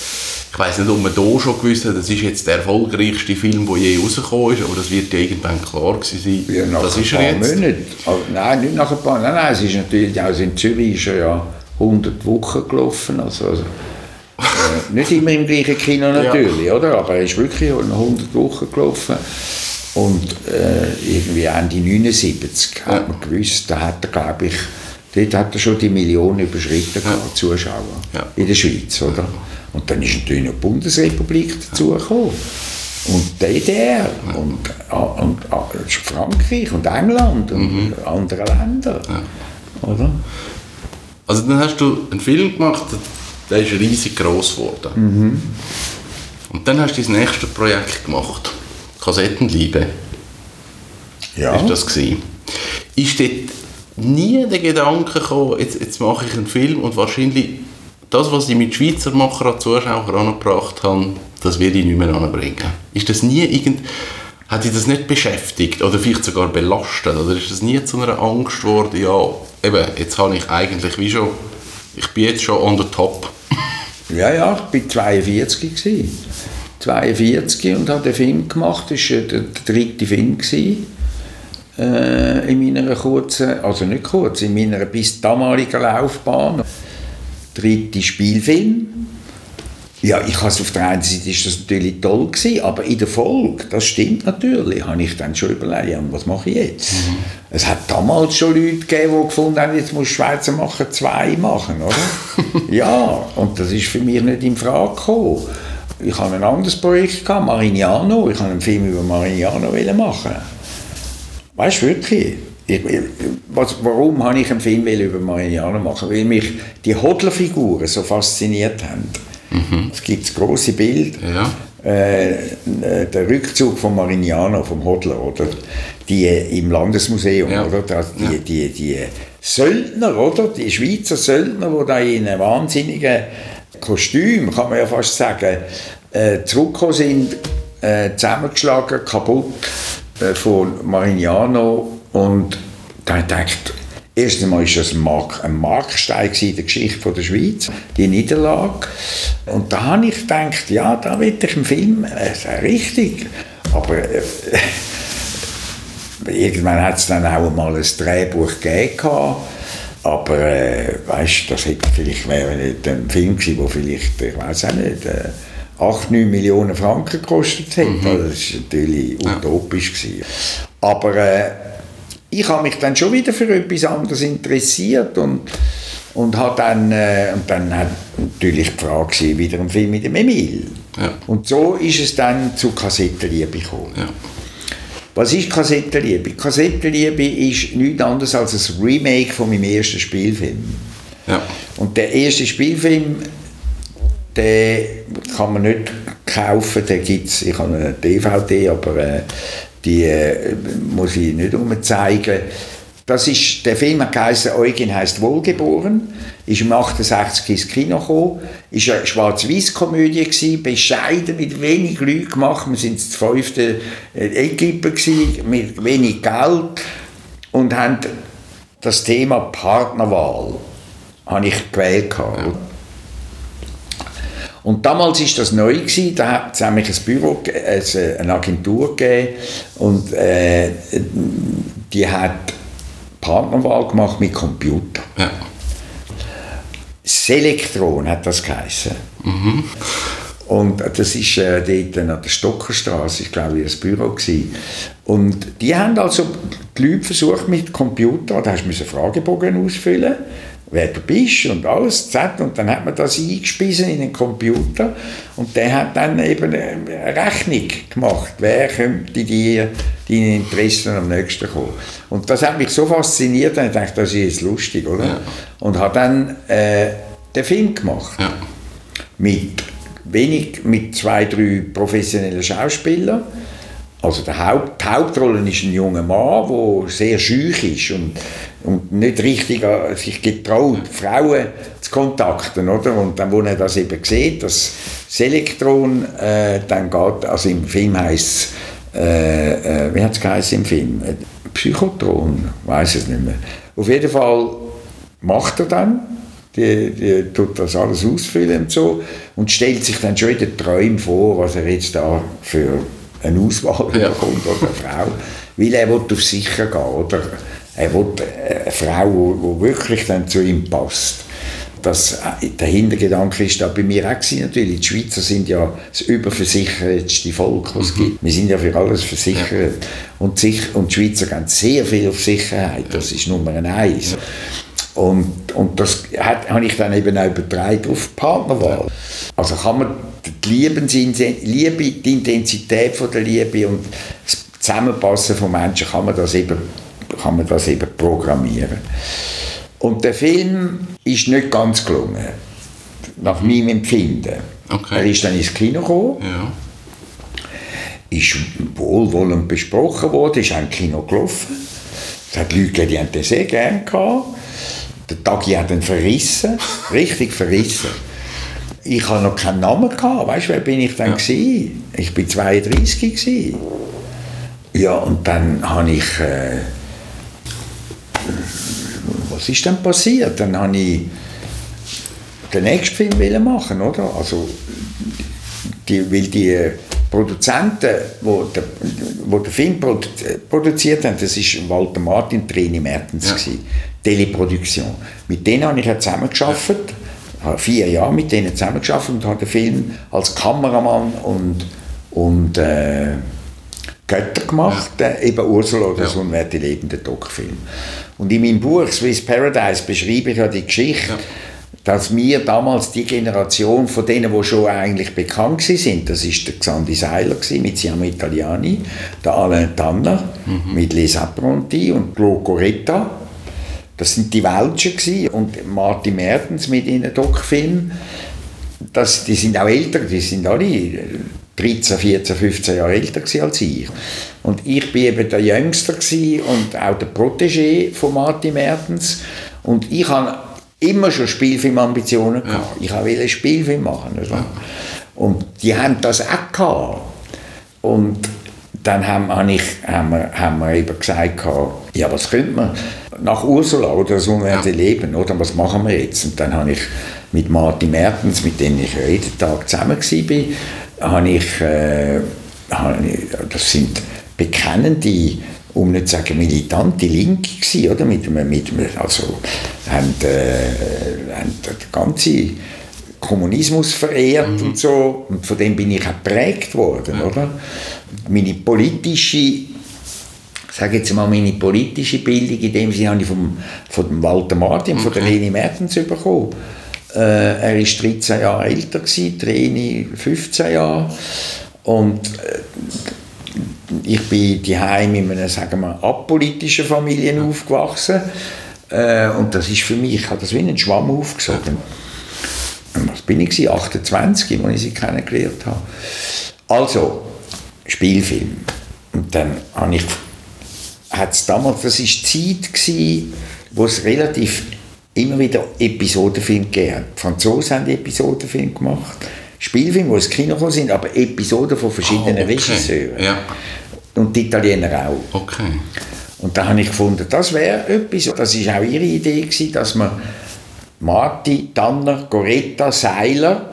ich weiß nicht, ob man da schon gewusst hat, das ist jetzt der erfolgreichste Film, der je rausgekommen ist, aber das wird ja irgendwann klar gewesen sein. Ja, nach das ist er jetzt. Monaten. Also, nein, nicht nach ein paar Nein, nein, es ist natürlich, also in Zürich ist er ja 100 Wochen gelaufen, also, also äh, nicht immer im gleichen Kino natürlich, ja. oder? aber er ist wirklich 100 Wochen gelaufen. Und äh, irgendwie Ende 79 ja. hat man gewusst, da hat er, glaube ich, Dort hat er schon die Million überschritten, ja. Zuschauer ja. in der Schweiz. Oder? Und dann ist natürlich noch die Bundesrepublik dazugekommen. Und DDR und, und, und, Frankreich und England und mhm. andere Länder. Oder? Also dann hast du einen Film gemacht, der ist riesig groß geworden. Mhm. Und dann hast du das nächste Projekt gemacht, Kassettenliebe. Ja. Ist das gewesen? Ist dort nie der Gedanke gekommen, jetzt, jetzt mache ich einen Film und wahrscheinlich das, was ich mit Schweizer Macher an Zuschauer angebracht habe, das werde ich nicht mehr anbringen. Ist das nie irgend... Hat dich das nicht beschäftigt oder vielleicht sogar belastet? Oder ist das nie zu einer Angst geworden, ja, eben, jetzt habe ich eigentlich wie schon, ich bin jetzt schon on the top. ja, ja, ich war 42 gewesen. 42 und habe den Film gemacht, das war der dritte Film gewesen, äh, in meiner kurzen, also nicht kurz, in meiner bis damaligen Laufbahn. Dritte Spielfilm ja, ich has auf der einen Seite ist das natürlich toll gewesen, aber in der Folge, das stimmt natürlich, habe ich dann schon überlegt, was mache ich jetzt? Mhm. Es hat damals schon Leute gegeben, die gefunden haben, jetzt muss Schweizer machen zwei machen, oder? ja, und das ist für mich nicht in Frage gekommen. Ich habe ein anderes Projekt gehabt, Marignano, ich habe einen Film über Marignano machen. Weißt du wirklich? Ich, was, warum habe ich einen Film über Marignano machen? Weil mich die Hodlerfiguren so fasziniert haben. Mhm. Es gibt das große Bild, ja. äh, der Rückzug von Marignano, vom Hodler, oder? Die, Im Landesmuseum, ja. oder? Das, die, ja. die, die Söldner, oder? Die Schweizer Söldner, die da in einem wahnsinnigen Kostüm, kann man ja fast sagen, äh, zurückgekommen sind, äh, zusammengeschlagen, kaputt äh, von Marignano und da denkt Erst einmal war das ein, Markstein in der Geschichte der Schweiz, die Niederlage. Und da habe ich gedacht, ja, da will ich einen Film, äh, richtig. Aber äh, irgendwann hat es dann auch mal ein Drehbuch gegeben. Aber äh, weißt, das hätte vielleicht wäre nicht ein Film gewesen, der vielleicht, ich weiß auch nicht, äh, 8, 9 Millionen Franken gekostet hätte. Mhm. Das war natürlich utopisch. Gewesen. Aber äh, ich habe mich dann schon wieder für etwas anderes interessiert und und hat dann äh, und dann hat natürlich die Frage gewesen, wieder ein Film mit dem Emil ja. und so ist es dann zu Kassettenliebe gekommen ja. was ist Kassettenliebe? Kassettenliebe ist nichts anderes als ein Remake von meinem ersten Spielfilm ja. und der erste Spielfilm den kann man nicht kaufen, den gibt's, ich habe eine DVD, aber äh, die äh, muss ich nicht zeigen. Das ist, der Film hat Eugen heißt Wohlgeboren, ist im 68 ins Kino gekommen, ist eine Schwarz-Weiß-Komödie gewesen, bescheiden, mit wenig Leuten gemacht, wir sind das fünfte äh, Equipe mit wenig Geld und haben das Thema Partnerwahl habe ich gewählt. Ja. Und damals ist das neu gewesen, da hat es nämlich ein Büro, also eine Agentur gegeben und äh, die hat Partnerwahl gemacht mit Computer. Ja. Selektron hat das geheißen. Mhm. Und das ist äh, dort an der Stockerstraße, ich glaube, das Büro gewesen. Und die haben also die Leute versucht mit Computer, da hast du Fragebogen ausfüllen wer du bist und alles, Z, und dann hat man das eingespiesen in den Computer und der hat dann eben eine Rechnung gemacht, wer könnte dir deine Interessen am nächsten kommen. Und das hat mich so fasziniert, dass ich dachte, das ist jetzt lustig, oder? Ja. Und habe dann äh, den Film gemacht. Ja. Mit wenig, mit zwei, drei professionellen Schauspielern also der Haupt, die Hauptrolle ist ein junger Mann, der sehr schüch ist und, und nicht richtig sich getraut, Frauen zu kontakten. Oder? Und dann, wo er das eben sieht, das Selektron, äh, dann geht, also im Film heisst es, äh, äh, wie hat es im Film? Äh, Psychotron, weiß es nicht mehr. Auf jeden Fall macht er dann, die, die tut das alles ausfüllen und so und stellt sich dann schon in den Träumen vor, was er jetzt da für eine Auswahl ja. bekommt oder eine Frau, weil er will auf sicher gehen oder er will eine Frau, die wirklich dann zu ihm passt. Das, äh, der Hintergedanke ist da bei mir auch gewesen, natürlich. Die Schweizer sind ja das überversichertste Volk, was es mhm. gibt. Wir sind ja für alles versichert. Ja. Und, sich, und die Schweizer gehen sehr viel auf Sicherheit. Das ist Nummer eins. Ja. Und, und das hat, habe ich dann eben auch übertragen auf die Partnerwahl. Also kann man die, Liebe, die Intensität von der Liebe und das Zusammenpassen von Menschen kann man das eben, kann man das eben programmieren. Und der Film ist nicht ganz gelungen, nach meinem Empfinden. Okay. Er ist dann ins Kino gekommen, ja. ist wohlwollend besprochen worden, ist auch im Kino gelaufen. Es hat Leute, die haben den sehr gerne gehabt. Der Tagi hat ihn verrissen, richtig verrissen. Ich hatte noch keinen Namen gehabt, weißt du, wer bin ich dann ja. gewesen? Ich bin 32 gewesen. Ja, und dann habe ich, äh, was ist dann passiert? Dann habe ich den nächsten Film machen, oder? Also, die, weil die Produzenten, wo der, wo den Film produziert haben, das war Walter Martin, Trini Mertens, ja. Teleproduktion. Mit denen habe ich ja zusammengearbeitet, habe vier Jahre mit denen zusammengearbeitet und habe den Film als Kameramann und, und äh, Götter gemacht, ja. äh, eben Ursula oder ja. so ein Werte lebender Doc-Film. Und in meinem Buch Swiss Paradise beschreibe ich ja die Geschichte, ja dass wir damals die Generation von denen, die schon eigentlich bekannt sind, das ist der Xandi Seiler mit Siamo Italiani, der Alain Tanner mhm. mit Les Apprentis und Glo Coretta, das sind die Welschen gewesen. und Martin Mertens mit ihren Doc-Filmen, die sind auch älter, die sind alle 13, 14, 15 Jahre älter als ich. Und ich bin eben der Jüngste und auch der Protégé von Martin Mertens und ich habe immer schon Spielfilmambitionen ja. gehabt. Ich wollte Spielfilm machen. Also. Ja. Und die haben das auch gehabt. Und dann haben, habe ich, haben, wir, haben wir eben gesagt, ja, was könnte man nach Ursula oder so werden ja. leben, oder was machen wir jetzt? Und dann habe ich mit Martin Mertens, mit dem ich jeden Tag zusammen war, habe ich, äh, habe ich, das sind bekennende um nicht zu sagen militante Linke gewesen, oder? Mit, mit, also, haben, äh, haben den ganzen Kommunismus verehrt mhm. und so. Und von dem bin ich auch geprägt worden, ja. oder? Meine politische, ich sage jetzt mal, meine politische Bildung, in dem Sinne habe ich vom, von Walter Martin, okay. von der Leni Mertens bekommen. Äh, er war 13 Jahre älter, gewesen, Reni 15 Jahre. Und äh, ich bin daheim in einer sagen wir, apolitischen Familie aufgewachsen äh, und das ist für mich, ich habe das wie einen Schwamm aufgesogen. Was bin ich 28, als ich sie kennengelernt habe. Also, Spielfilm. Und dann habe ich, hat es damals, das war die Zeit, gewesen, wo es relativ immer wieder Episodenfilme gegeben hat. Die Franzosen haben Episodenfilme gemacht. Spielfilme, die ins Kino gekommen sind, aber Episoden von verschiedenen oh, okay. Regisseuren. Ja. Und die Italiener auch. Okay. Und da habe ich gefunden, das wäre etwas, das war auch ihre Idee, gewesen, dass man Marti, Tanner, Goretta, Seiler,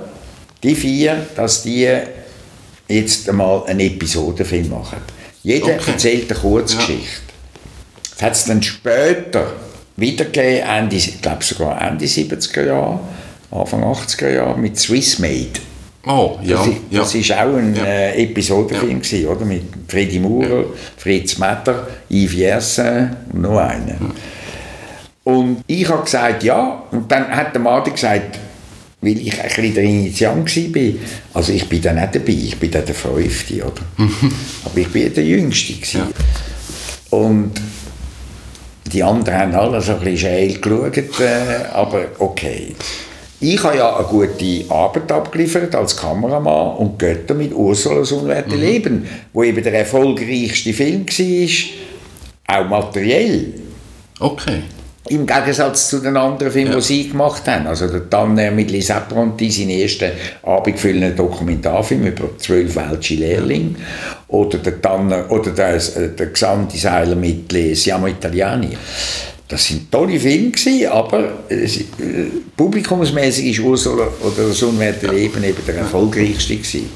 die vier, dass die jetzt einmal einen Episodenfilm machen. Jeder okay. erzählt eine Kurzgeschichte. Ja. Das hat es dann später wiedergegeben, Ende, ich glaube sogar Ende 70er Jahre, Anfang 80er Jahre, mit Swiss Made. Oh, ja. Das, ja. ist auch ein ja. äh, Episodenfilm, ja. oder? Mit Freddy Maurer, ja. Fritz Metter, Yves Yersin und noch einen. Ja. Und ich habe gesagt, ja. Und dann hat der Martin gesagt, weil ich ein bisschen der Initiant war, also ich bin dann nicht dabei, ich bin dann der Fünfte, oder? Aber ich bin der Jüngste. Ja. Und die anderen haben alle so ein bisschen schäl geschaut, äh, aber okay. Ich habe ja eine gute Arbeit abgeliefert als Kameramann und Götter mit Ursulas unwerte mhm. Leben, wo eben der erfolgreichste Film war, auch materiell. Okay. Im Gegensatz zu den anderen Filmen, ja. die sie gemacht haben. Also der Tanner mit Les Apprentis, sein erster abendfüllender Dokumentarfilm über zwölf welsche Lehrlinge. Oder der Tanner, oder der, äh, der Seiler mit Siamo Italiani. Das sind tolle Filme gewesen, aber äh, publikumsmäßig ist Ursula oder das unwerte Leben eben der erfolgreichste gewesen.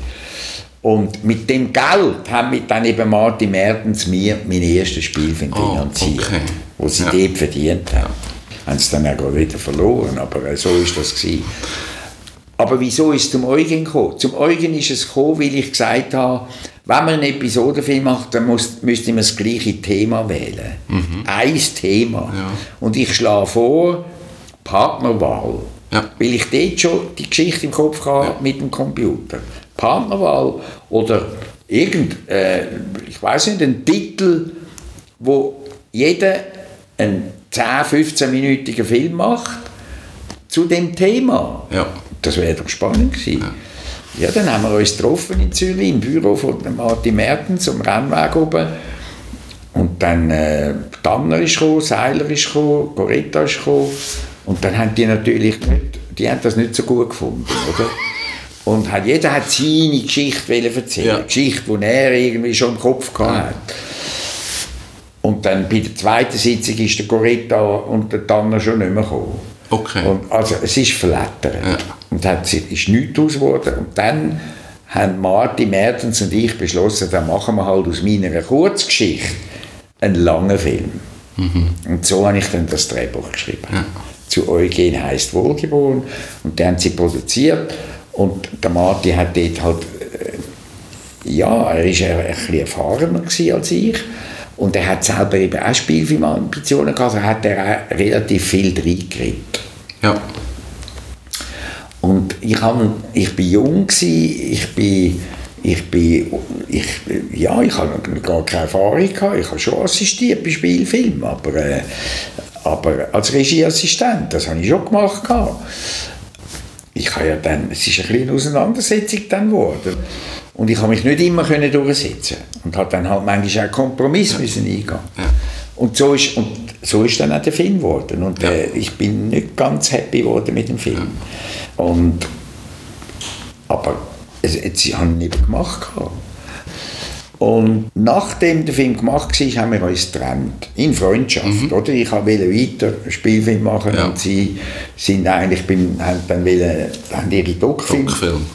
Und mit dem Geld haben wir dann eben Martin Mertens mir meinen ersten Spielfilm oh, finanziert, okay. wo sie ja. dort verdient haben. Haben sie dann auch wieder verloren, aber äh, so ist das gewesen. Aber wieso ist es zum Eugen gekommen? Zum Eugen ist es gekommen, weil ich gesagt habe, wenn man einen Episodenfilm macht, dann muss, müsste man das gleiche Thema wählen. Mhm. Ein Thema. Ja. Und ich schlage vor, Partnerwahl. Ja. Weil ich dort schon die Geschichte im Kopf habe ja. mit dem Computer. Partnerwahl oder irgend, äh, ich weiß nicht, ein Titel, wo jeder einen 10, 15-minütigen Film macht zu dem Thema. Ja. Das wäre doch spannend gewesen. Ja. Dann haben wir uns getroffen in Zürich im Büro von Martin Mertens am Rennweg oben. Und dann äh, Tanner ist gekommen, Seiler ist gekommen, Goretta ist gekommen. Und dann haben die natürlich nicht, die haben das nicht so gut gefunden, oder? Und hat, jeder hat seine Geschichte erzählen Ja. Eine Geschichte, die er irgendwie schon im Kopf gehabt hat. Und dann bei der zweiten Sitzung ist der Coretta und der Tanner schon nicht mehr gekommen. Okay. Und also es ist verlettert. Ja. Und hat, ist nichts aus geworden. Und dann haben Martin Mertens und ich beschlossen, dann machen wir halt aus meiner Kurzgeschichte einen langen Film. Und so habe ich dann das Drehbuch geschrieben. Zu Eugen heißt Wohlgeboren. Und den haben sie produziert. Und der Martin hat dort halt, äh, ja, er war ein bisschen erfahrener als ich. Und er hat selber eben auch Spielfilmambitionen gehabt, also hat er auch relativ viel reingeredet. Ja. Und ich, hab, ich bin jung, gewesen, ich bin, ich bin, ich, ja, ich habe gar keine Erfahrung gehabt, ich habe schon assistiert bei Spielfilmen, aber, äh, aber als Regieassistent, das habe ich schon gemacht gehabt. Ich habe ja dann, es ist ein bisschen Auseinandersetzung dann geworden. Und ich habe mich nicht immer können durchsetzen und habe dann halt manchmal auch Kompromiss müssen eingehen. Und so ist, und so ist dann auch der Film geworden. Und äh, ich bin nicht ganz happy geworden mit dem Film. Und, aber es, habe ich ihn eben gemacht. Und nachdem der Film gemacht war, haben wir uns getrennt. In Freundschaft. Oder? Ich wollte weiter Spielfilm machen Ja. und sie sind eigentlich beim, haben dann wollen, haben ihre gehabt.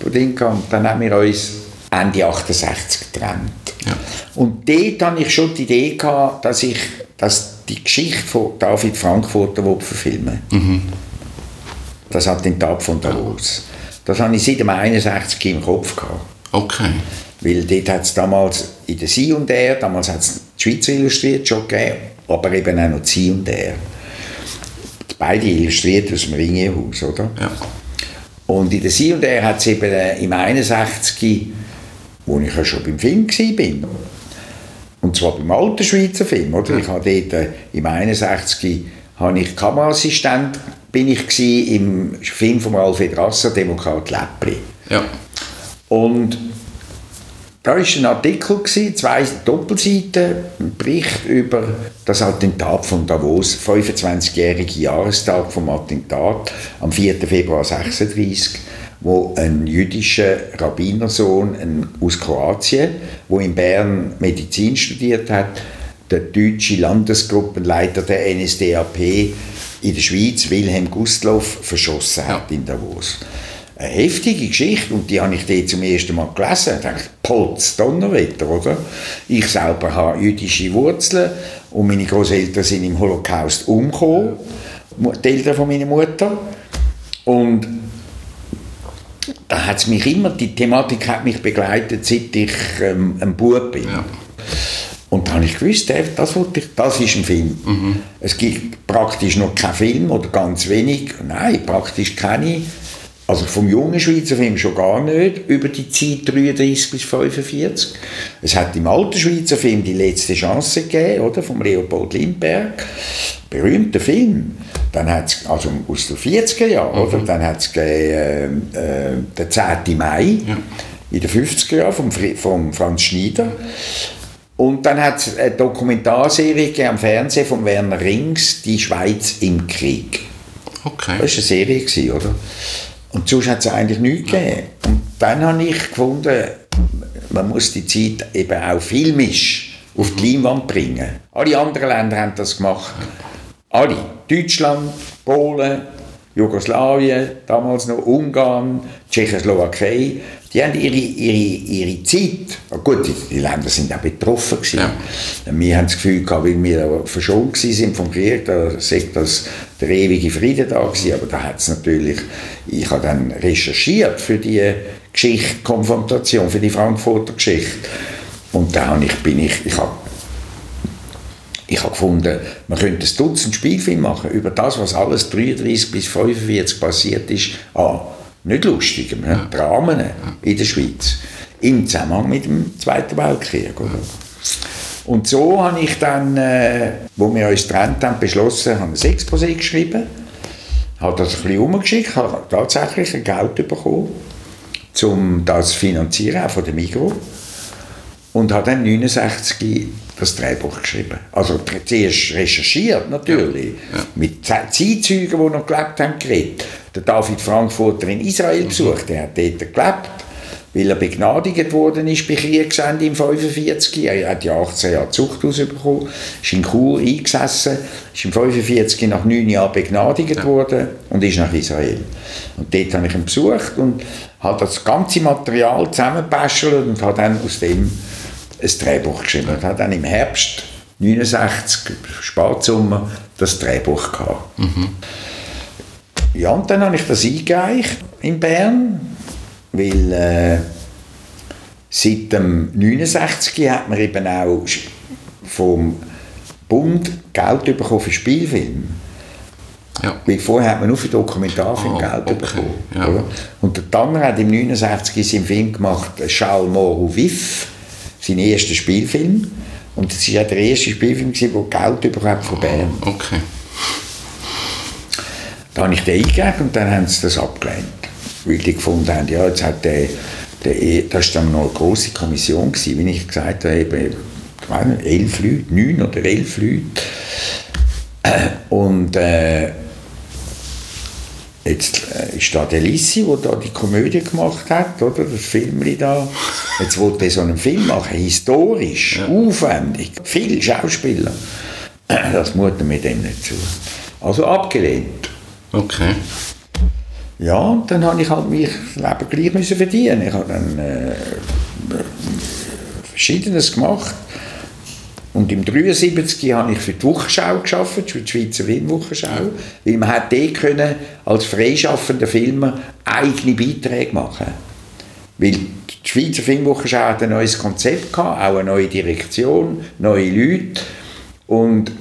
und dann haben wir uns Ende 68 getrennt. Ja. Und dort hatte ich schon die Idee, gehabt, dass ich dass die Geschichte von David Frankfurter verfilmen Das hat den Tag von Davos. Das habe ich seit dem 61 im Kopf gehabt. Okay. Weil dort hat es damals in der Sie und Er, damals hat es die Schweizer illustriert schon gegeben, aber eben auch noch die Sie und Er. Beide illustriert aus dem Ringehaus, oder? Ja. Und in der Sie und Er hat es eben äh, im 61, wo ich ja schon beim Film war, und zwar beim alten Schweizer Film, oder? Ich habe dort äh, im 61 habe ich Kameraassistent bin ich gsi im Film von Alfred Rasser, Demokrat Läppli. Ja. Und da war ein Artikel, gewesen, zwei Doppelseiten, ein Bericht über das Attentat von Davos, 25-jährige Jahrestag vom Attentat am 4. Februar 36, wo ein jüdischer Rabbinersohn ein, aus Kroatien, wo in Bern Medizin studiert hat, der deutsche Landesgruppenleiter der NSDAP in der Schweiz, Wilhelm Gustloff, verschossen hat in Davos eine heftige Geschichte und die habe ich dort zum ersten Mal gelesen. Da dachte ich, Potz, Donnerwetter, oder? Ich selber habe jüdische Wurzeln und meine Großeltern sind im Holocaust umgekommen, die Eltern von meiner Mutter. Und da hat mich immer, die Thematik hat mich begleitet, seit ich ähm, ein Bub bin. Ja. Und da habe ich gewusst, äh, das, wollte ich, das ist ein Film. Mhm. Es gibt praktisch noch keinen Film oder ganz wenig. Nein, praktisch keine. Also vom jungen Schweizer Film schon gar nicht, über die Zeit 33 bis 45. Es hat im alten Schweizer Film die letzte Chance gegeben, oder? Vom Leopold Lindberg. Berühmter Film. Dann hat es, also aus den 40er Jahren, oder? Dann hat es äh, äh, der 10. Mai in den 50er Jahren vom, vom Franz Schneider. Und dann hat es eine Dokumentarserie am Fernsehen von Werner Rings, «Die Schweiz im Krieg». Okay. Das war eine Serie, oder? Und sonst hat es eigentlich nichts gegeben. Und dann habe ich gefunden, man muss die Zeit eben auch filmisch auf die Leinwand bringen. Alle anderen Länder haben das gemacht. Alle. Deutschland, Polen, Jugoslawien, damals noch Ungarn, Tschechoslowakei. Die haben ihre, ihre, ihre Zeit, gut, die, Länder sind auch betroffen gewesen. Wir haben das Gefühl gehabt, weil wir verschont sind vom Krieg, da sagt das der ewige Friede da gewesen, aber da hat es natürlich, ich habe dann recherchiert für die Geschichte, Konfrontation, für die Frankfurter Geschichte. Und da bin ich, ich habe ich habe gefunden, man könnte ein Dutzend Spielfilme machen über das, was alles 33 bis 45 passiert ist. Ah, nicht lustig, ja. Dramen in der Schweiz. Im Zusammenhang mit dem Zweiten Weltkrieg. Oder? Und so habe ich dann, äh, wo wir uns getrennt haben, beschlossen, habe ein Exposé geschrieben, habe das ein bisschen umgeschickt, habe tatsächlich ein Geld bekommen, um das zu finanzieren, auch von der Migros. Und habe dann 69 das Drehbuch geschrieben. Also zuerst recherchiert natürlich, Ja. Ja. mit Ze- Zeitzeugen, die noch gelebt haben, geredet. Der David Frankfurter in Israel Mhm. besucht, der hat dort gelebt, weil er begnadigt worden ist bei Kriegsende im 45. Er hat ja 18 Jahre Zuchthaus bekommen, ist in Chur eingesessen, ist im 45 nach neun Jahren begnadigt worden und ist nach Israel. Und dort habe ich ihn besucht und habe das ganze Material zusammengebastelt und habe dann aus dem ein Drehbuch geschrieben. Und habe dann im Herbst 69, Spätsommer, das Drehbuch gehabt. Ja, und dann habe ich das eingereicht in Bern, weil äh, seit dem 69 hat man eben auch vom Bund Geld bekommen für Spielfilme. Ja. Weil vorher hat man nur für Dokumentarfilme Ah, Geld okay, bekommen. ja. Und der Tanner hat im 69 seinen Film gemacht, Charles Moreau Vif, seinen ersten Spielfilm. Und das war auch der erste Spielfilm, gewesen, der Geld hat von Bern. Okay. Da habe ich den eingegeben und dann haben sie das abgelehnt. Weil die gefunden haben, ja, jetzt hat der, der E- das war dann noch eine grosse Kommission, gewesen, wie ich gesagt habe, eben, ich meine, elf Leute, neun oder elf Leute. Und äh, jetzt äh, ist da der Lissi, der da die Komödie gemacht hat, oder, das Filmli da. Jetzt wollte er so einen Film machen, historisch, aufwendig, viele Schauspieler. Das mutet mir dem nicht zu. Also abgelehnt. Okay. Ja, und dann habe ich halt mich das Leben gleich müssen verdienen. Ich habe dann äh, Verschiedenes gemacht. Und im 73 habe ich für die Wochenschau gearbeitet, für die Schweizer Filmwochenschau, weil man hat dort können als freischaffender Filmer eigene Beiträge machen. Weil die Schweizer Filmwochenschau hat ein neues Konzept gehabt, auch eine neue Direktion, neue Leute. Und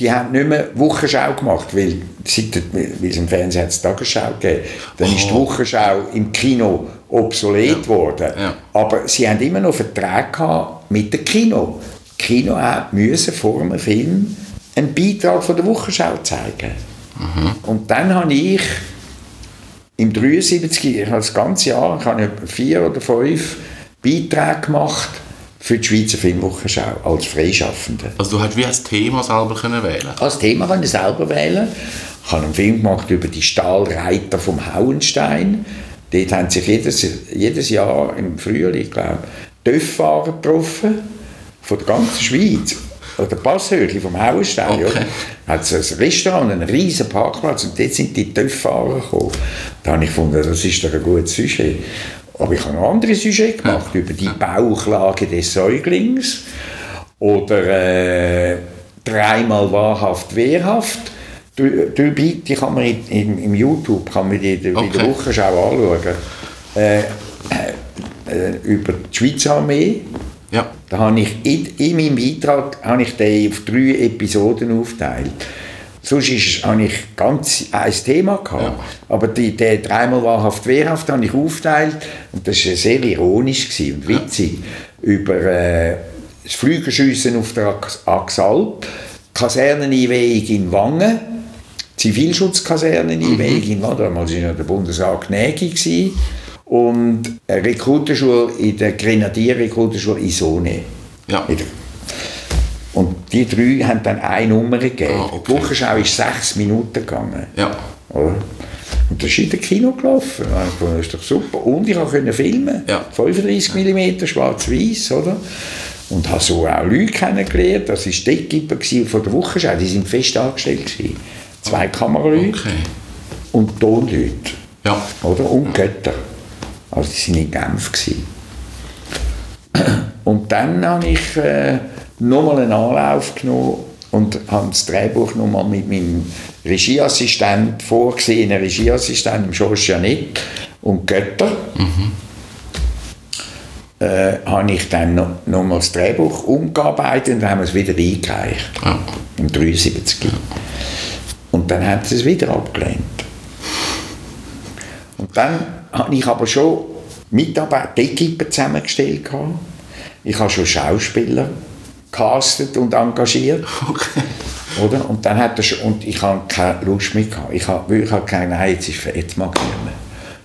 die haben nicht mehr Wochenschau gemacht, weil, seit, weil es im Fernsehen hat es Tagesschau gegeben. Dann ist die Wochenschau im Kino obsolet geworden. Ja. Aber sie haben immer noch Verträge gehabt mit dem Kino. Kino hat müssen vor einem Film einen Beitrag von der Wochenschau zeigen. Und dann habe ich im 73, ich habe das ganze Jahr, ich habe vier oder fünf Beiträge gemacht für die Schweizer Filmwochenschau als Freischaffende. Also du hast wie als Thema selber können wählen Als Thema kann ich selber wählen. Ich habe einen Film gemacht über die Stahlreiter vom Hauenstein. Dort haben sich jedes, jedes Jahr im Frühling, glaube ich, Töfffahrer getroffen, von der ganzen Schweiz. Oder Passhöchli vom Hauenstein. Okay. Hat es ein Restaurant, einen riesen Parkplatz und dort sind die Töfffahrer gekommen. Da habe ich gefunden, das ist doch ein gutes Sujet. Aber ich habe noch andere Sujets gemacht, über die Bauchlage des Säuglings oder äh, dreimal wahrhaft wehrhaft. Die, die, die kann man in, in, im YouTube kann man die, die, Okay. in der Wochenschau anschauen. Äh, äh, äh, über die Schweizer Armee. Ja. Da habe ich in, in meinem Beitrag habe ich den auf drei Episoden aufgeteilt. Sonst ist, habe ich ganz ein Thema gehabt. Ja. Aber die, der dreimal wahrhaft wehrhaft habe ich aufgeteilt und das war sehr ironisch und witzig über äh, das Flügelschiessen auf der Ax- Axalp, Kaserneneinweihung in Wangen, Zivilschutzkaserneneinweihung in Wangen, damals war noch der Bundesrat gewesen, und eine Rekrutenschule in der Grenadierrekrutenschule in Sone. Ja. Und die drei haben dann eine Nummer gegeben. Ah, okay. Die Wochenschau ist sechs Minuten gegangen. Ja. Oder? Und das ist in der Kino gelaufen. Das ist doch super. Und ich konnte filmen. Ja. 35 mm schwarz-weiß, oder? Und habe so auch Leute kennengelernt. Das war die Equipe von der Wochenschau. Die sind fest angestellt. Gewesen. Zwei Kameraleute Okay. und Tonleute. Ja. Oder? Und Götter. Also die sind in Genf. Gewesen. Und dann habe ich äh, nochmal einen Anlauf genommen und habe das Drehbuch nochmal mit meinem Regieassistent, vorgesehenen Regieassistent, Georges Janet und Götter, äh, habe ich dann noch, nochmal das Drehbuch umgearbeitet und haben es wieder eingereicht. Ja. Im 73. Und dann hat sie es wieder abgelehnt. Und dann habe ich aber schon Mitarbeiter, die Equipe zusammengestellt. gehabt. Ich habe schon Schauspieler castet und engagiert. Okay. Oder? Und, dann hat er schon, und ich habe keine Lust mehr gehabt. Ich habe wirklich gesagt, nein, jetzt, ist, jetzt mag ich nicht mehr.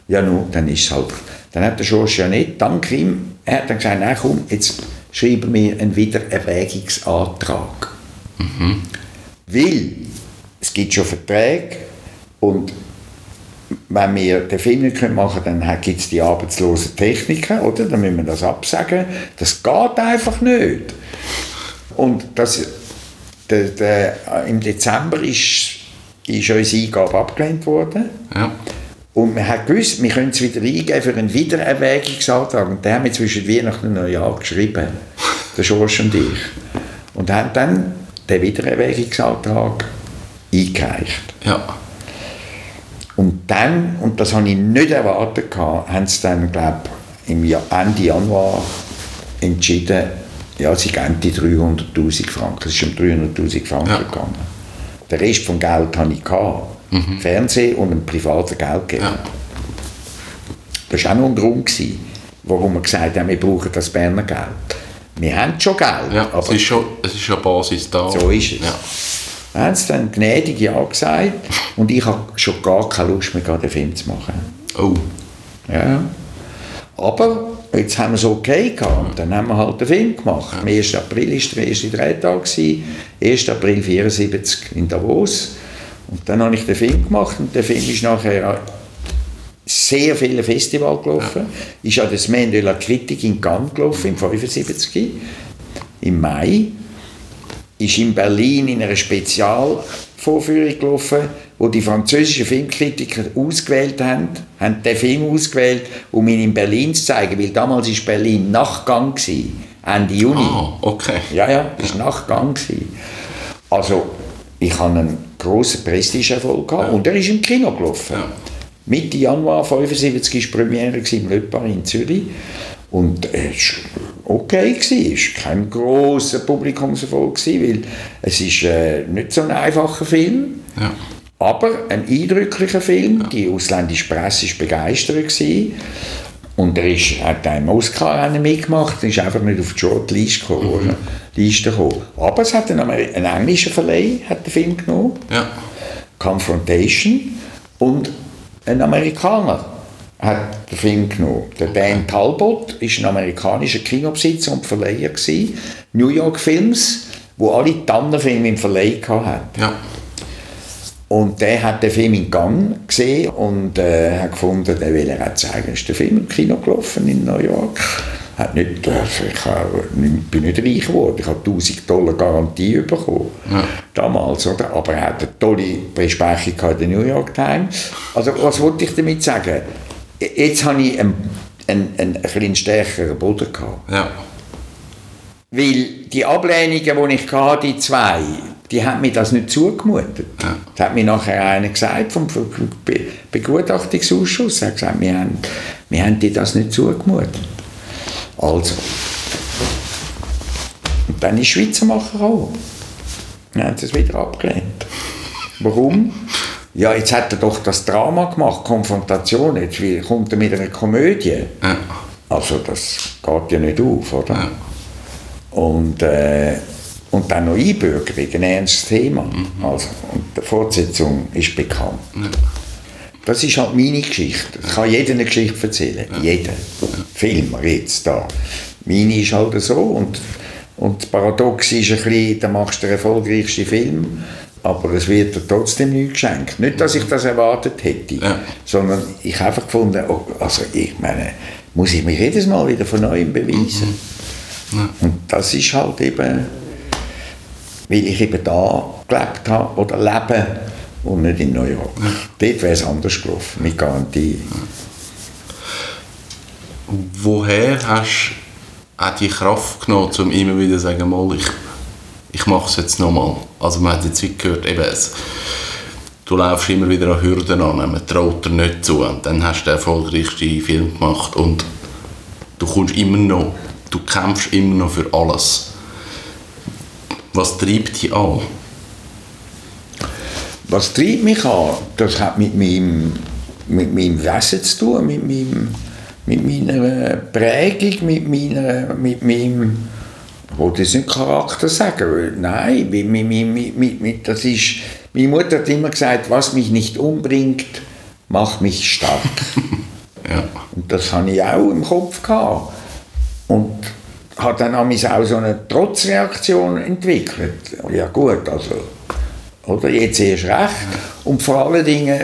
Ja, nun, dann ist es halt. Dann hat der Georges Janet, dank ihm, er hat dann gesagt, nein, komm, jetzt schreiben wir einen Wiedererwägungsantrag. Weil es gibt schon Verträge und wenn wir den Film nicht machen können, dann gibt es die arbeitslosen Techniker, oder? Dann müssen wir das absagen. Das geht einfach nicht. Und das, der, der, im Dezember ist, ist unsere Eingabe abgelehnt worden. Ja. Und wir haben gewusst, wir können es wieder eingeben für einen Wiedererwägungsantrag. Und den haben wir zwischen Weihnachten und Neujahr geschrieben. Der Schorsch und ich. Und haben dann den Wiedererwägungsantrag eingereicht. Ja. Dann, und das habe ich nicht erwartet, gehabt, haben sie dann, glaube im Jahr, Ende Januar entschieden, ja, sie geben die 300'000 Franken. Es ist um 300'000 Franken Ja. gegangen. Den Rest vom Geld hatte ich. Gehabt. Fernsehen und einen privaten Geldgeber. Ja. Das war auch noch ein Grund, gewesen, warum wir gesagt haben, wir brauchen das Berner Geld. Wir haben schon Geld, Ja, aber es ist schon, es ist schon Basis da. so ist es. Ja. Haben es dann gnädig Ja gesagt und ich habe schon gar keine Lust mehr, den Film zu machen. Oh, Ja. Aber jetzt haben wir es okay gehabt. Und dann haben wir halt den Film gemacht. Am 1. April war der erste Drehtag. gewesen. 1. April 1974 in Davos. Und dann habe ich den Film gemacht und der Film ist nachher sehr viele Festivals gelaufen. Ist an der Semaine de la Critique in Cannes gelaufen, im 75. Im Mai ist in Berlin in einer Spezialvorführung gelaufen, wo die französischen Filmkritiker ausgewählt haben, haben den Film ausgewählt, um ihn in Berlin zu zeigen, weil damals ist Berlin Nachgang gewesen, Ende Juni. ah, okay. Ja, ja, das war Nachgang. gewesen. Also, ich hatte einen grossen Prestigeerfolg gehabt und er ist im Kino gelaufen. Ja. Mitte Januar 1975 war die Premiere im Lötbar in Zürich. Und es war okay, es war kein grosser Publikumserfolg, weil es ist äh, nicht so ein einfacher Film Ja. aber ein eindrücklicher Film. Die ausländische Presse war begeistert. Gewesen. Und er ist, hat im Oscar-Rennen mitgemacht, ist einfach nicht auf die Shortlist gekommen. oder? Liste gekommen. Aber es hat einen, einen englischen Verleih hat den Film genommen, Ja. Confrontation, und ein Amerikaner hat den Film genommen. Der Dan Talbot ist ein amerikanischer Kinobesitzer und Verleiher gewesen, New York Films, wo alle Tannenfilme im Verleih hat. Ja. Und der hat den Film in Gang gesehen und äh, hat gefunden, der will er zeigen. Ist der Film im Kino gelaufen in New York. Hat nicht, also ich hab, nicht- bin nicht reich geworden. Ich habe 1000 Dollar Garantie bekommen. Damals, oder? Aber er hat eine tolle Besprechung in der New York Times. Also, was wollte ich damit sagen? Jetzt habe ich einen, einen, einen, ein bisschen stärkeren Boden gehabt. Ja. Weil die Ablehnungen, die ich hatte, die zwei, die haben mir das nicht zugemutet. Ja. Das hat mir nachher einer gesagt vom Be Begutachtungsausschuss. Er hat gesagt, wir haben, wir haben dir das nicht zugemutet. Also. Und dann ist Schweizer Macher gekommen. Dann haben sie es wieder abgelehnt. Warum? Ja, jetzt hat er doch das Drama gemacht, Konfrontation. Jetzt will- kommt er mit einer Komödie. Ja. Also das geht ja nicht auf, oder? Ja. Und, äh, und dann noch Einbürgerung, ein ernstes Thema. Also, und die Fortsetzung ist bekannt. Das ist halt meine Geschichte. Ich kann jeder eine Geschichte erzählen. Jeder. Filmer jetzt da. Meine ist halt so. Und, und das Paradox ist ein bisschen, dann machst du den erfolgreichsten Film, aber es wird dir trotzdem nichts geschenkt. Nicht, dass ich das erwartet hätte, Ja. sondern ich habe einfach gefunden, oh, also ich meine, muss ich mich jedes Mal wieder von neuem beweisen. Und das ist halt eben, weil ich eben da gelebt habe oder lebe und nicht in New York. Dort wäre es anders gelaufen, mit Garantie. Woher hast du auch die Kraft genommen, um immer wieder zu sagen, mal, ich, ich mache es jetzt nochmal? Also man hat jetzt wie gehört, eben, es, du läufst immer wieder an Hürden an, man traut dir nicht zu. Und dann hast du den erfolgreichsten Film gemacht und du kommst immer noch, du kämpfst immer noch für alles. Was treibt dich an? Was treibt mich an? Das hat mit meinem, mit meinem Wesen zu tun, mit, meinem, mit meiner Prägung, mit, meiner, mit meinem, wollte jetzt nicht Charakter sagen, weil- nein, mit, mit, mit, das ist, meine Mutter hat immer gesagt, was mich nicht umbringt, macht mich stark. Ja. Und das hatte ich auch im Kopf. Gehabt. Und hat dann auch so eine Trotzreaktion entwickelt. Ja gut, also, oder jetzt erst recht. Und vor allen Dingen,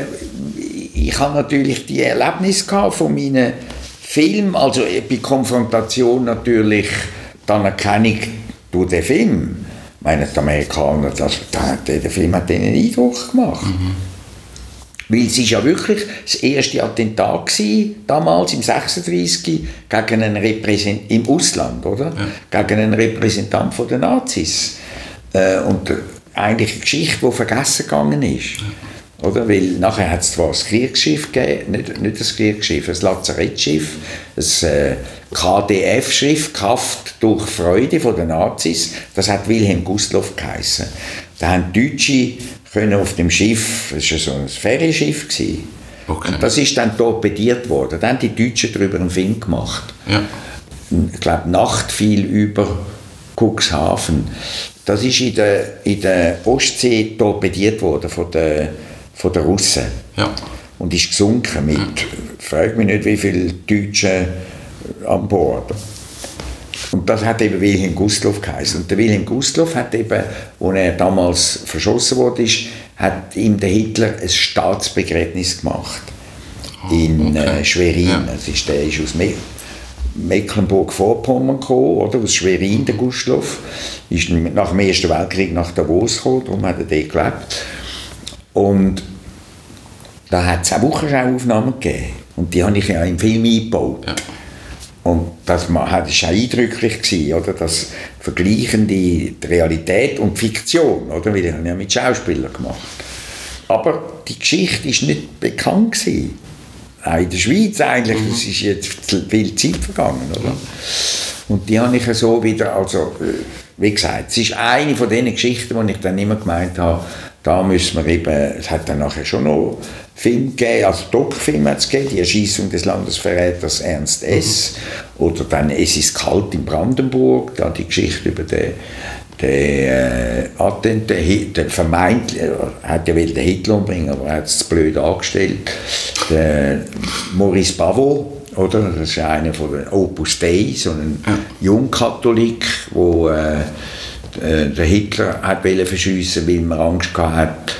ich habe natürlich die Erlebnisse von meinen Filmen, also bei Konfrontation natürlich die Anerkennung durch den Film. Ich meine, die Amerikaner, das, der, der Film hat ihnen Eindruck gemacht. Mhm. Weil es ist ja wirklich das erste Attentat gewesen, damals im 36 gegen einen Repräsent im Ausland, oder? Ja. Gegen einen Repräsentant von den Nazis. Äh, und eigentlich eine Geschichte, die vergessen gegangen ist. Ja. Oder? Weil nachher hat es zwar ein Kriegsschiff gegeben, nicht, nicht ein Kriegsschiff, ein Lazarettschiff, ein äh, KDF-Schiff, Kraft durch Freude von den Nazis, das hat Wilhelm Gustloff geheißen. Da haben Deutsche können auf dem Schiff, das war so ein Ferienschiff, okay. und das ist dann torpediert worden. Dann haben die Deutschen darüber einen Film gemacht. Ja. Ich glaube, Nacht fiel über Cuxhaven. Das ist in der, in der Ostsee torpediert worden von den, von den Russen. Ja. Und ist gesunken mit, ja. frag mich nicht, wie viele Deutsche an Bord. Und das hat eben Wilhelm Gustloff geheißen. Und der Wilhelm Gustloff hat eben, als er damals verschossen wurde, hat ihm der Hitler ein Staatsbegräbnis gemacht. Oh, in okay. äh, Schwerin. Ja. Das ist, der ist aus Me Mecklenburg-Vorpommern gekommen, oder? aus Schwerin, der Gustloff. Ist nach dem Ersten Weltkrieg nach Davos gekommen, darum hat er dort gelebt. Und da hat es auch Wochenschauaufnahmen gegeben. Und die habe ich ja im Film eingebaut. Ja. Und das war auch eindrücklich, gewesen, oder? das Vergleichen die Realität und die Fiktion, oder? weil ich habe ja mit Schauspielern gemacht. Aber die Geschichte war nicht bekannt. Gewesen. Auch in der Schweiz eigentlich, mhm. es ist jetzt viel Zeit vergangen. Oder? Und die habe ich so wieder, also, äh, wie gesagt, es ist eine von diesen Geschichten, wo ich dann immer gemeint habe, da müssen wir eben, es hat dann nachher schon noch Film gegeben, also Doc-Film hat es gegeben, die Erschießung des Landesverräters Ernst S. Mhm. Oder dann Es ist kalt in Brandenburg, da die Geschichte über den, den äh, Attent, den, den vermeintlich, er hat ja den Hitler umbringen, aber er hat es blöd angestellt. Der Maurice Bavot, oder? Das ist einer von den Opus Dei, so ein. Jungkatholik, der äh, der Hitler hat verschiessen, weil man Angst hatte,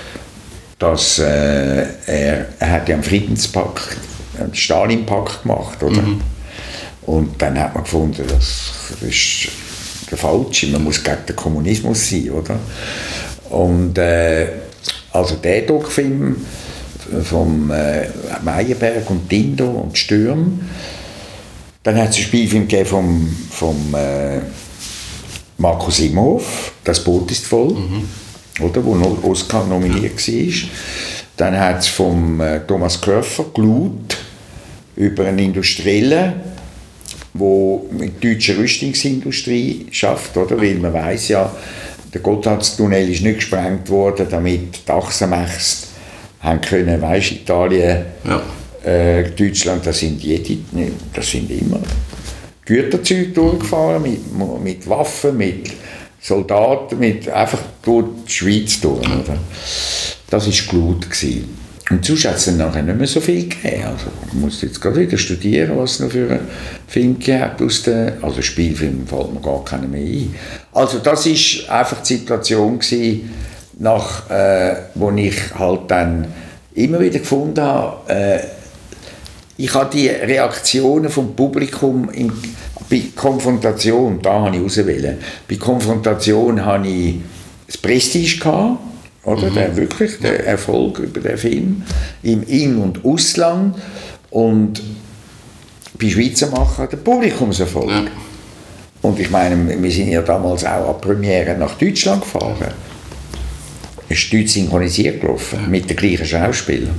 dass äh, er, er hat ja einen Friedenspakt, einen Stalin-Pakt gemacht, oder? Mhm. Und dann hat man gefunden, das, das ist der falsche, man muss gegen den Kommunismus sein, oder? Und äh, also der Doc-Film vom äh, Meyerberg und Dindo und Stürm. Dann hat es einen Spielfilm gegeben vom, vom äh, Markus Imhoff, «Das Boot ist voll». Mhm oder, wo noch Oscar nominiert war. Dann hat es von äh, Thomas Körfer «Glut» über einen Industriellen, der mit der deutschen Rüstungsindustrie schafft, oder? Weil man weiß ja, der Gotthardstunnel ist nicht gesprengt worden, damit die Achsenmächte haben können, weißt, Italien, ja. äh, Deutschland, das sind jede, das sind immer Güterzüge durchgefahren mit, mit Waffen, mit Soldaten mit, einfach durch die Schweiz durch. Oder? Das war Glut. Gewesen. Und sonst hat es dann nachher nicht mehr so viel gegeben. Also, ich muss jetzt gerade wieder studieren, was es noch für einen Film gegeben also Spielfilm fällt mir gar keiner mehr ein. Also das war einfach die Situation gewesen, nach, äh, wo ich halt dann immer wieder gefunden habe, äh, ich habe die Reaktionen vom Publikum im bei Konfrontation, da habe ich auswählen. Bei Konfrontation hatte ich das Prestige gehabt, oder? Mhm. Der, wirklich, der Erfolg über den Film im In- und Ausland und bei Schweizer Macher der Publikumserfolg. Ja. Und ich meine, wir sind ja damals auch an Premiere nach Deutschland gefahren. Es ist deutsch synchronisiert gelaufen, mit den gleichen Schauspielern.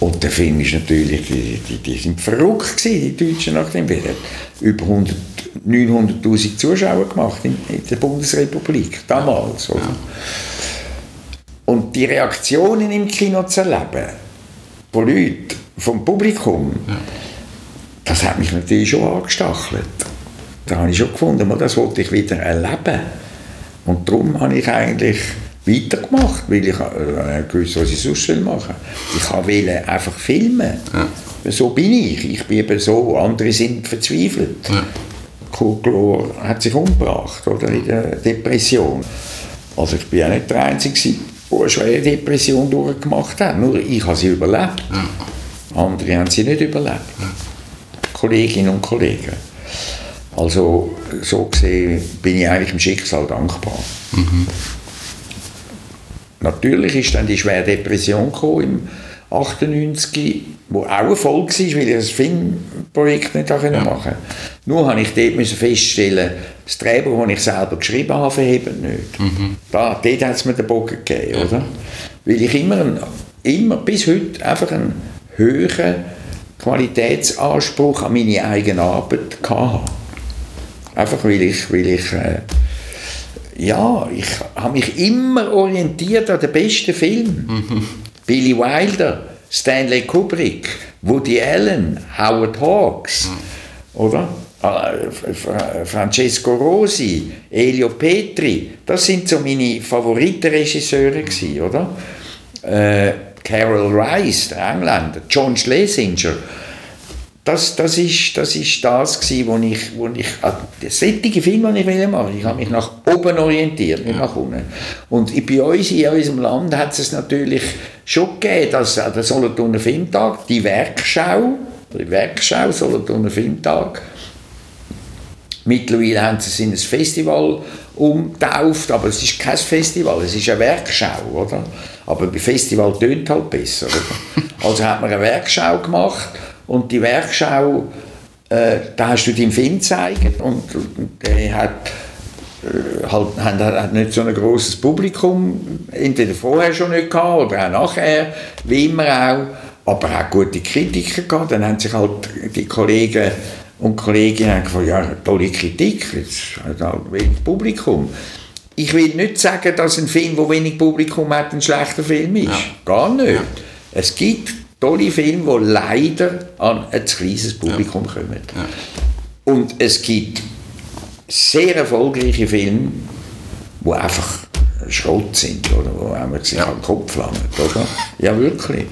Und der Film ist natürlich, die, die, die sind verrückt gewesen, die Deutschen nach dem Bild. Über 900'000 Zuschauer gemacht in, in, der Bundesrepublik, damals. Oder? Und die Reaktionen im Kino zu erleben, von Leuten, vom Publikum, das hat mich natürlich schon angestachelt. Da habe ich schon gefunden, das wollte ich wieder erleben. Und darum habe ich eigentlich weitergemacht, weil ich äh, gewusst, was ich sonst machen Ich wollte einfach filmen. Ja. So bin ich. Ich bin eben so. Andere sind verzweifelt. Ja. Kugler hat sich umgebracht, oder, in der Depression. Also ich bin ja nicht der Einzige, der eine schwere Depression durchgemacht hat. Nur ich habe sie überlebt. Ja. Andere haben sie nicht überlebt. Kolleginnen und Kollegen. Also so gesehen bin ich eigentlich dem Schicksal dankbar. Mhm. Natürlich ist dann die schwere Depression im 98, wo auch Erfolg war, weil ich das Filmprojekt nicht machen ja. machen Nur habe ich dort müssen feststellen, das Drehbuch, das ich selber geschrieben habe, verhebt nicht. Mhm. Da, dort hat es mir den Bogen gegeben, ja. oder? Weil ich immer, immer bis heute einfach einen hohen Qualitätsanspruch an meine eigene Arbeit hatte. Einfach weil ich, weil ich äh, ja, ich habe mich immer orientiert an den besten Filmen. Mhm. Billy Wilder, Stanley Kubrick, Woody Allen, Howard Hawks, mhm. oder? Äh, Francesco Rosi, Elio Petri, das sind so meine Favoritenregisseure gewesen, oder? Äh, Carol Rice, der Engländer, John Schlesinger, das, das, ist, das ist das gewesen, wo ich, wo ich äh, solche Filme, die ich machen Ich habe mich nach oben orientiert, nicht nach unten. Und bei uns in unserem Land hat es natürlich schon gegeben, dass der Solothurner Filmtag, die Werkschau, die Werkschau Solothurner Filmtag, Mittlerweile haben sie es in ein Festival umgetauft, aber es ist kein Festival, es ist eine Werkschau, oder? Aber bei Festival tönt halt besser, oder? Also hat man eine Werkschau gemacht und die Werkschau, äh, da hast du deinen Film gezeigt und, der hat äh, halt, hat, hat nicht so ein großes Publikum, entweder vorher schon nicht gehabt oder auch nachher, wie immer auch, aber auch gute Kritiker gehabt. Dann haben sich halt die Kollegen und Kolleginnen gefragt, ja, tolle Kritik, jetzt hat halt wenig Publikum. Ich will nicht sagen, dass ein Film, der wenig Publikum hat, ein schlechter Film ist. Ja. Gar nicht. Ja. Es gibt tolle Filme, die leider an ein kleines Publikum ja. kommen. Ja. Und es gibt sehr erfolgreiche Filme, die einfach Schrott sind, oder? wo man sich ja. an den Kopf langt. Oder? Ja, wirklich.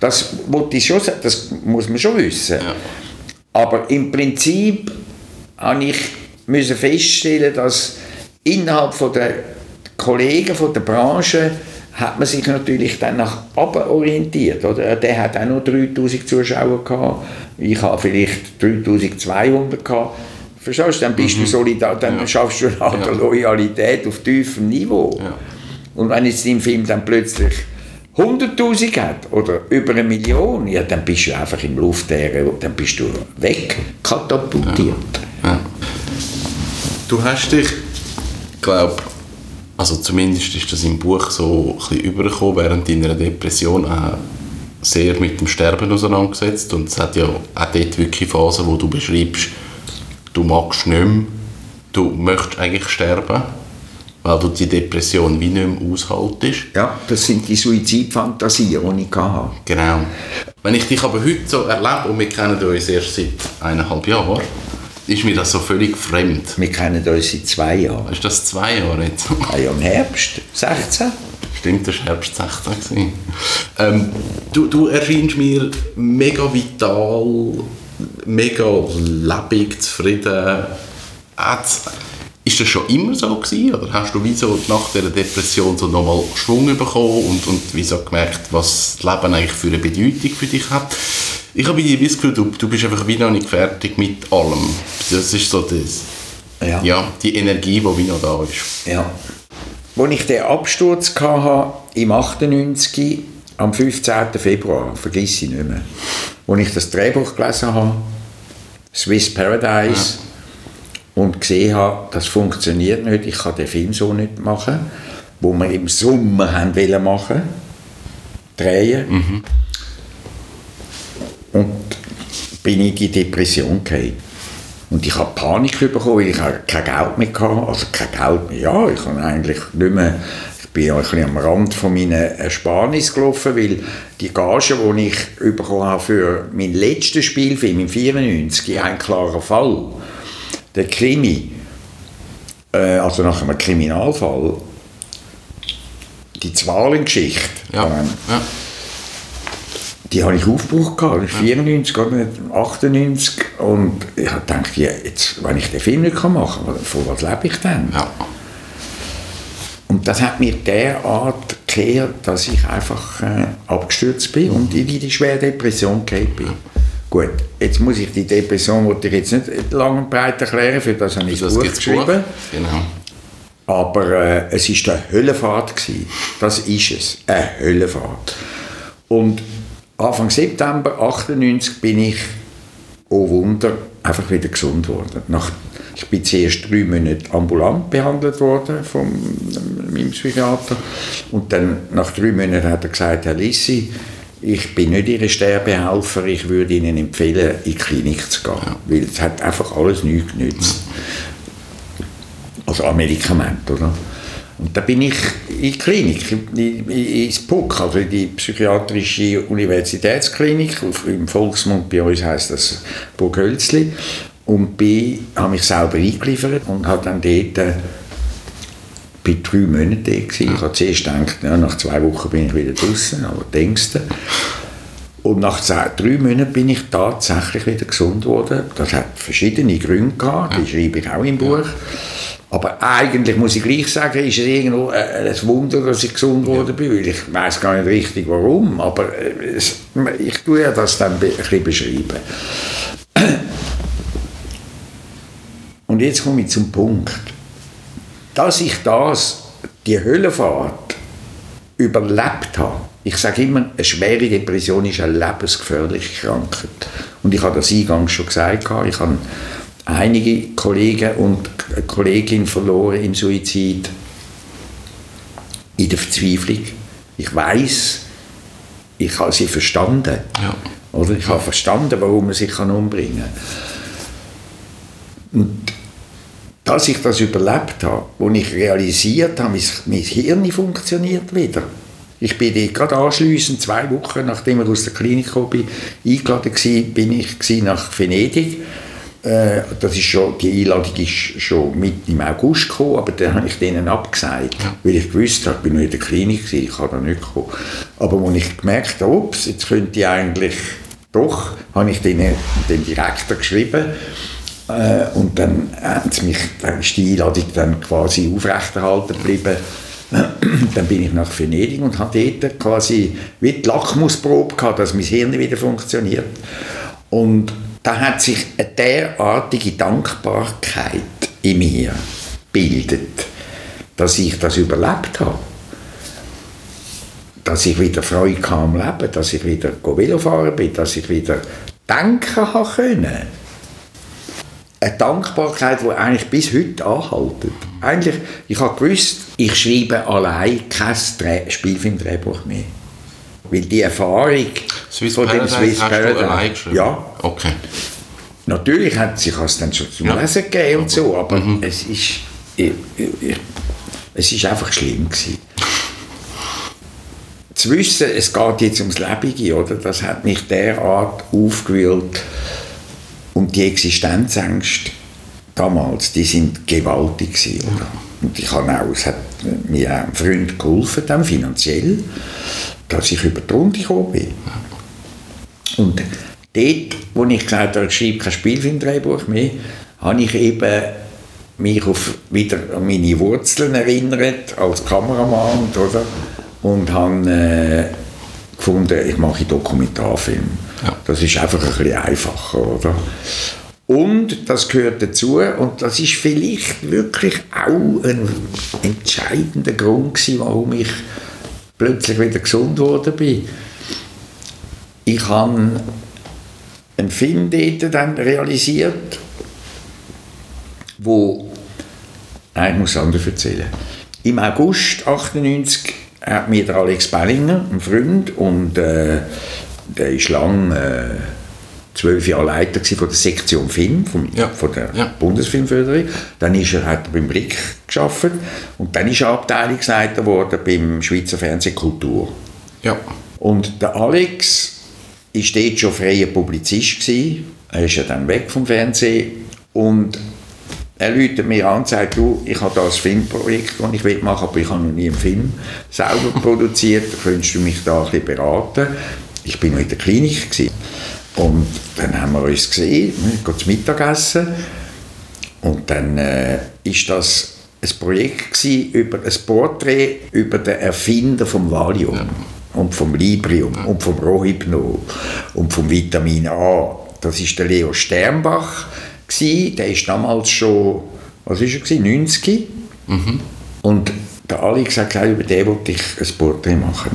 Das, ich schon, das muss man schon wissen. Ja. Aber im Prinzip habe ich müssen feststellen, dass innerhalb von der Kollegen von der Branche hat man sich natürlich dann nach oben orientiert. Oder? Der hat auch noch 3000 Zuschauer gehabt. Ich habe vielleicht 3200 gehabt. Verstehst du? Dann bist mhm. du solidar, dann ja. schaffst du eine Art ja. Loyalität auf tiefem Niveau. Ja. Und wenn jetzt im Film dann plötzlich 100.000 hat oder über eine Million, ja, dann bist du einfach im Luftleeren, dann bist du weg, katapultiert. Ja. Du hast dich, glaube also zumindest ist das im Buch so ein bisschen übergekommen, während deiner Depression auch sehr mit dem Sterben auseinandergesetzt und es hat ja auch dort wirklich Phasen, wo du beschreibst, du magst nicht mehr, du möchtest eigentlich sterben, weil du die Depression wie nicht mehr aushaltest. Ja, das sind die Suizidfantasien, die ich hatte. Genau. Wenn ich dich aber heute so erlebe, und wir kennen uns erst seit eineinhalb Jahren, ist mir das so völlig fremd. Wir kennen uns seit zwei Jahren. Ist das zwei Jahre jetzt? Ah ja, im Herbst 16. Stimmt, das war Herbst 16. Ähm, du, du erscheinst mir mega vital, mega lebendig, zufrieden. Ist das schon immer so gewesen, oder hast du wie so nach der Depression so nochmal Schwung bekommen und, und wie so gemerkt, was das Leben eigentlich für eine Bedeutung für dich hat? Ich habe das Gefühl, du, du bist einfach wie noch nicht fertig mit allem. Das ist so das. Ja. ja die Energie, die wie noch da ist. Ja. Als ich den Absturz hatte, im 98, am 15. Februar, vergiss ich nicht mehr, als ich das Drehbuch gelesen habe, Swiss Paradise, ja. und gesehen habe, das funktioniert nicht, ich kann den Film so nicht machen, wo wir im Sommer haben wollen machen, drehen. Mhm und bin ich in die Depression gefallen. Und ich habe Panik bekommen, weil ich kein Geld mehr hatte. Also kein Geld mehr. Ja, ich habe eigentlich nicht mehr ich bin ein bisschen am Rand von meiner Ersparnis gelaufen, weil die Gage, die ich bekommen habe für meinen letzten Spielfilm im 94, ein klarer Fall, der Krimi, äh, also nach einem Kriminalfall, die Zwalengeschichte, ja. Ähm, ja die habe ich aufgebraucht, gehabt, 94 oder 98 und ich habe gedacht, ja, jetzt, wenn ich den Film nicht machen kann, von was lebe ich denn? Ja. Und das hat mir derart gekehrt, dass ich einfach äh, abgestürzt bin und in die schwere Depression gefallen bin. Gut, jetzt muss ich die Depression, ich jetzt nicht lang und breit erklären, für das habe ich das Buch geschrieben. Buch. Genau. Aber äh, es war eine Höllenfahrt. Gewesen. Das ist es, eine Höllenfahrt. Und Anfang September 98 bin ich, oh Wunder, einfach wieder gesund worden. Nach ich bin zuerst drei Monate ambulant behandelt worden von meinem Psychiater und dann nach drei Monaten hat er gesagt, Herr Lissi, ich bin nicht Ihr Sterbehelfer, ich würde Ihnen empfehlen, in die Klinik zu gehen, ja. weil es hat einfach alles nichts genützt. Also an Medikament, oder? Und da bin ich in die Klinik, ins PUC, also in die Psychiatrische Universitätsklinik, im Volksmund bei uns heißt das Burg Hölzli und bin, habe mich selber eingeliefert und habe dann dort äh, bei drei Monaten. Ich habe zuerst gedacht, ja, nach zwei Wochen bin ich wieder draußen, aber denkst du. Und nach drei Monaten bin ich tatsächlich wieder gesund geworden. Das hat verschiedene Gründe gehabt, die schreibe ich auch im Buch. Aber eigentlich muss ich gleich sagen, ist es irgendwo äh, ein Wunder, dass ich gesund geworden bin. Weil ich weiß gar nicht richtig warum, aber äh, ich tue ja das dann ein bisschen beschreiben. Und jetzt komme ich zum Punkt. Dass ich das, die Höllenfahrt, überlebt habe, ich sage immer, eine schwere Depression ist eine lebensgefährliche Krankheit. Und ich habe das eingangs schon gesagt, ich habe einige Kollegen und eine Kollegin verloren im Suizid, in der Verzweiflung. Ich weiß, ich habe sie verstanden. Ja. Oder ich habe verstanden, warum man sich umbringen kann. Und dass ich das überlebt habe, wo ich realisiert habe, mein, Hirn funktioniert wieder. Ich bin dort gerade anschliessend, zwei Wochen nachdem ich aus der Klinik bin, eingeladen gewesen, bin ich nach Venedig. Äh, das ist schon, die Einladung ist schon mit im August gekommen, aber dann habe ich denen abgesagt, weil ich gewusst habe, ich bin nur in der Klinik, gewesen, ich kann da nicht kommen. Aber als ich gemerkt habe, ups, jetzt könnte ich eigentlich doch, habe ich denen, dem Direktor geschrieben, äh, und dann, mich, dann ist die Einladung dann quasi aufrechterhalten geblieben. dann bin ich nach Venedig und hatte dort quasi wie die Lackmusprobe gehabt, dass mein Hirn wieder funktioniert. Und da hat sich eine derartige Dankbarkeit in mir bildet, dass ich das überlebt habe. Dass ich wieder Freude am Leben, dass ich wieder Velofahren bin, dass ich wieder denken können eine Dankbarkeit, die eigentlich bis heute anhält. Eigentlich, ich habe gewusst, ich schreibe allein kein Spielfilmdrehbuch mehr. Weil die Erfahrung Swiss von dem Swiss Paradise... Ja. Okay. Natürlich hat sich das dann schon zum ja. Lesen gegeben und so, aber mhm. es ist... Ich, ich, es ist einfach schlimm gewesen. Zu wissen, es geht jetzt ums Lebige, oder, das hat mich derart aufgewühlt, und die Existenzängste damals, die sind gewaltig gewesen, oder? Und ich habe auch, es hat mir auch ein Freund geholfen, dann finanziell, dass ich über die Runde gekommen bin. Und dort, wo ich gesagt habe, ich schreibe kein Spielfilmdrehbuch mehr, habe ich eben mich auf, wieder an meine Wurzeln erinnert, als Kameramann, oder? Und habe äh, gefunden, ich mache Dokumentarfilm. Ja. Das ist einfach ein bisschen einfacher, oder? Und das gehört dazu, und das ist vielleicht wirklich auch ein entscheidender Grund gewesen, warum ich plötzlich wieder gesund geworden bin. Ich habe einen Film dann realisiert, wo, nein, ich muss anders erzählen. Im August 1998 hat mir der Alex Bellinger, ein Freund, und äh, der war lange äh, zwölf Jahre Leiter von der Sektion Film vom, ja. von der ja. Bundesfilmförderung. Dann ist er, hat er beim Blick geschafft und dann ist er Abteilungsleiter geworden beim Schweizer Fernsehen Kultur. Ja. Und der Alex war dort schon freier Publizist gewesen. Er ist ja dann weg vom Fernsehen und er läutet mir an und sagt, du, ich habe da ein Filmprojekt, das ich machen will, aber ich habe noch nie einen Film selber produziert, könntest du mich da ein bisschen beraten? ich bin noch in der Klinik gewesen. Und dann haben wir uns gesehen, wir gehen zum Mittagessen und dann äh, ist das ein Projekt gewesen über ein Porträt über den Erfinder vom Valium ja. und vom Librium ja. und vom Rohypnol und vom Vitamin A. Das ist der Leo Sternbach gewesen. Der ist damals schon, was ist er gewesen, 90. Mhm. Und der Alex hat gesagt, über den wollte ich ein Porträt machen.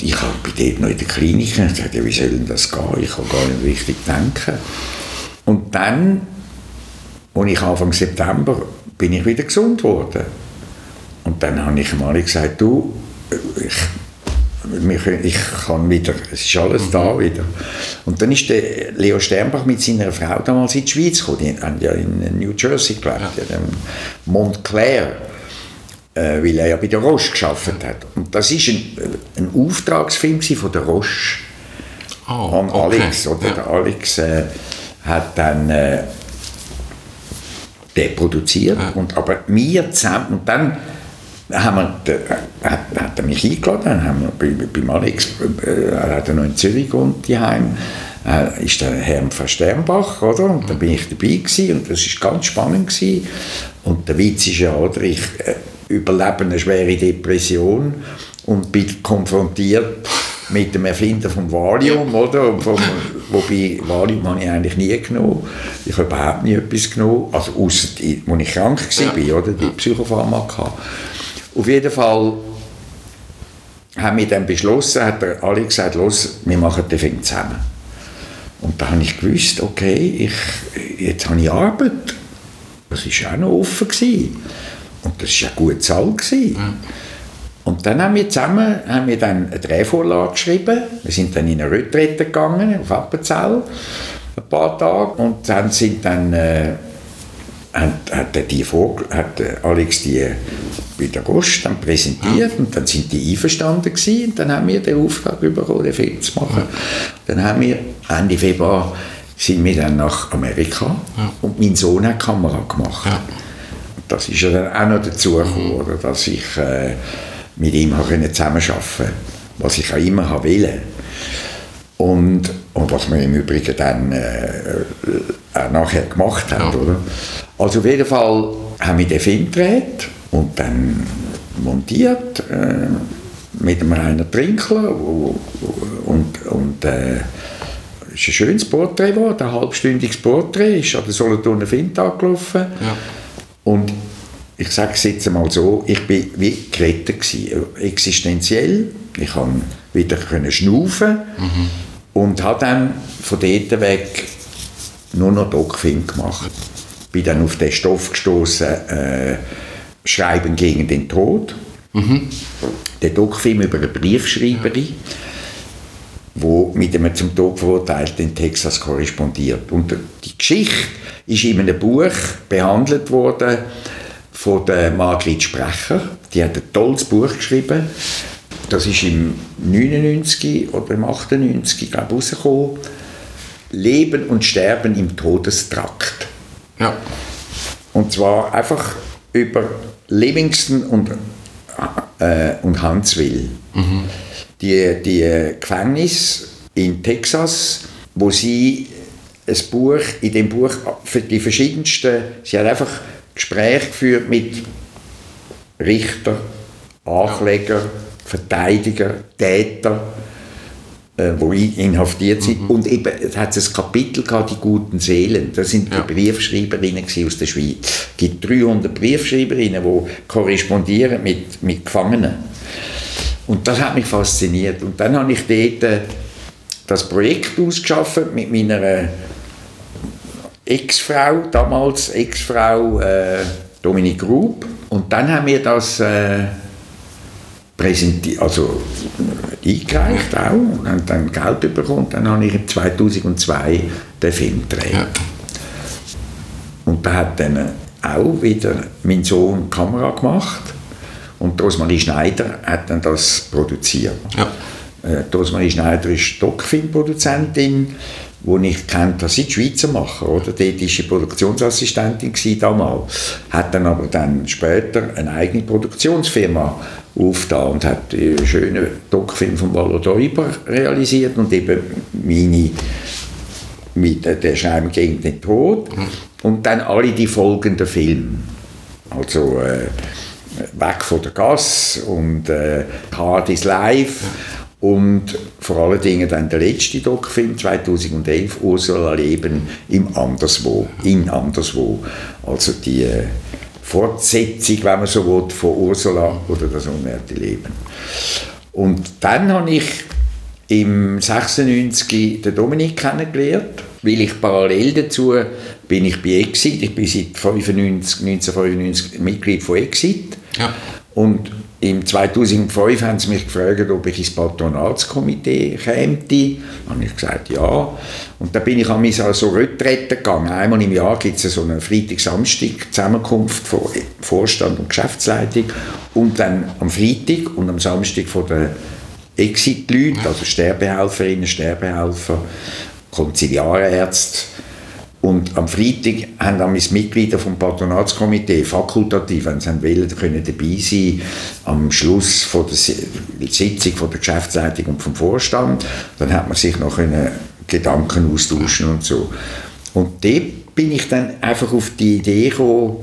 Und ich habe bei dort noch in der Klinik gesagt, ja, wie soll denn das gehen? Ich kann gar nicht richtig denken. Und dann, als ich Anfang September bin ich wieder gesund geworden. Und dann habe ich mal gesagt, du, ich, ich kann wieder, es ist alles mhm. da wieder. Und dann ist der Leo Sternbach mit seiner Frau damals in die Schweiz gekommen. Die haben ja in New Jersey gelebt, ja. in Montclair, äh, weil er ja bei der Roche geschafft hat. Und das ist ein, ein Auftragsfilm von der Roche oh, an Alex. Okay. Oder? Ja. Der Alex äh, hat dann äh, den produziert. Ja. Und, aber wir zusammen, und dann haben wir, hat, hat er mich eingeladen, dann haben wir bei, bei Alex, äh, er hat noch in Zürich gewohnt, daheim, äh, ist der Herr von Sternbach, oder? Und da bin ich dabei gewesen, und das ist ganz spannend gewesen. Und der Witz ist ja, oder, ich überlebe eine schwere Depression und bin konfrontiert mit dem Erfinder vom Valium, oder? Vom, wobei Valium habe ich eigentlich nie genommen. Ich habe überhaupt nie etwas genommen, also außer als ich krank war, oder die Psychopharmaka. Auf jeden Fall haben wir dann beschlossen, hat der Ali gesagt, los, wir machen den Film zusammen. Und da habe ich gewusst, okay, ich, jetzt habe ich Arbeit. Das war auch noch offen. Gewesen. Und das war ja gut bezahlt. Mhm. Und dann haben wir zusammen haben wir dann eine Drehvorlage geschrieben. Wir sind dann in eine Retrette gegangen, auf Appenzell, ein paar Tage. Und dann sind dann... Äh, hat, hat, die Vogel, hat Alex die bei der Rost dann präsentiert und dann sind die einverstanden gewesen und dann haben wir den Auftrag bekommen, den Film zu machen. Dann haben wir Ende Februar sind wir dann nach Amerika und mein Sohn hat Kamera gemacht. Ja. Das ist ja dann auch noch dazu gekommen, oder, dass ich äh, mit ihm zusammenarbeiten konnte, was ich auch immer wollte. Und, und was wir im Übrigen dann äh, auch nachher gemacht haben. Ja. Oder? Also auf jeden Fall haben wir den Film gedreht und dann montiert äh, mit einem Rainer Trinkler und, und äh, es ist ein schönes Porträt geworden, ein halbstündiges Porträt, ist an der Solothurner Filmtag gelaufen ja. Und ich sage es jetzt einmal so, ich war wie gerettet gewesen, existenziell, ich konnte wieder können schnaufen mhm. und habe dann von dort weg nur noch Doc-Film gemacht bin dann auf den Stoff gestoßen, äh, Schreiben gegen den Tod. Mhm. Der Doc-Film über eine Briefschreiberin, wo mit einem zum Tod verurteilten in Texas korrespondiert. Und die Geschichte ist in einem Buch behandelt worden von der Margrit Sprecher. Die hat ein tolles Buch geschrieben. Das ist im 99 oder im 98 glaube ich, rausgekommen. Leben und Sterben im Todestrakt. Ja. Und zwar einfach über Livingston und, äh, und Huntsville. Mhm. Die, die Gefängnis in Texas, wo sie ein Buch, in dem Buch für die verschiedensten, sie hat einfach Gespräche geführt mit Richter, Ankläger, Verteidiger, Täter, äh, wo inhaftiert sind. Mhm. Und eben, es hat ein Kapitel gehabt, die guten Seelen. Das sind ja. die Briefschreiberinnen aus der Schweiz. Es gibt 300 Briefschreiberinnen, die korrespondieren mit, mit Gefangenen. Und das hat mich fasziniert. Und dann habe ich dort äh, das Projekt ausgeschafft mit meiner Ex-Frau, damals Ex-Frau äh, Dominique Grub. Und dann haben wir das äh, präsentiert, also eingereicht auch und haben dann Geld bekommen. Dann habe ich 2002 den Film gedreht. Ja. Und da hat dann auch wieder mein Sohn Kamera gemacht und Rosmarie Schneider hat dann das produziert. Ja. Äh, Rosmarie Schneider ist Doc-Filmproduzentin wo ich kennt, was sie die Schweizer machen, oder? Dort war sie Produktionsassistentin damals, hat dann aber dann später eine eigene Produktionsfirma aufgetan und hat einen schönen Doc-Film von Valodoiber realisiert und eben meine mit «Der Schreiben gegen den Tod» und dann alle die folgenden Filme. Also äh, «Weg von der Gas» und äh, «Hard is Life» und vor allen Dingen dann der letzte Doc-Film 2011 «Ursula Leben im Anderswo», in Anderswo. Also die äh, Fortsetzung, wenn man so will, von Ursula oder das unwerte Leben. Und dann habe ich im 96 den Dominik kennengelernt, weil ich parallel dazu bin ich bei Exit, ich bin seit 95, 1995 Mitglied von Exit ja. und im 2005 haben sie mich gefragt, ob ich ins Patronatskomitee käme. Dann habe ich gesagt, ja. Und da bin ich an so Retrette gegangen. Einmal im Jahr gibt es so eine Freitag-Samstag-Zusammenkunft von Vorstand und Geschäftsleitung. Und dann am Freitag und am Samstag von der Exit-Leute, also Sterbehelferinnen, Sterbehelfer, Konziliarärzte. Und am Freitag haben dann meine Mitglieder vom Patronatskomitee fakultativ, wenn sie wollen, können dabei sein am Schluss von der Sitzung von der Geschäftsleitung und vom Vorstand. Dann hat man sich noch können Gedanken austauschen und so. Und dort bin ich dann einfach auf die Idee gekommen,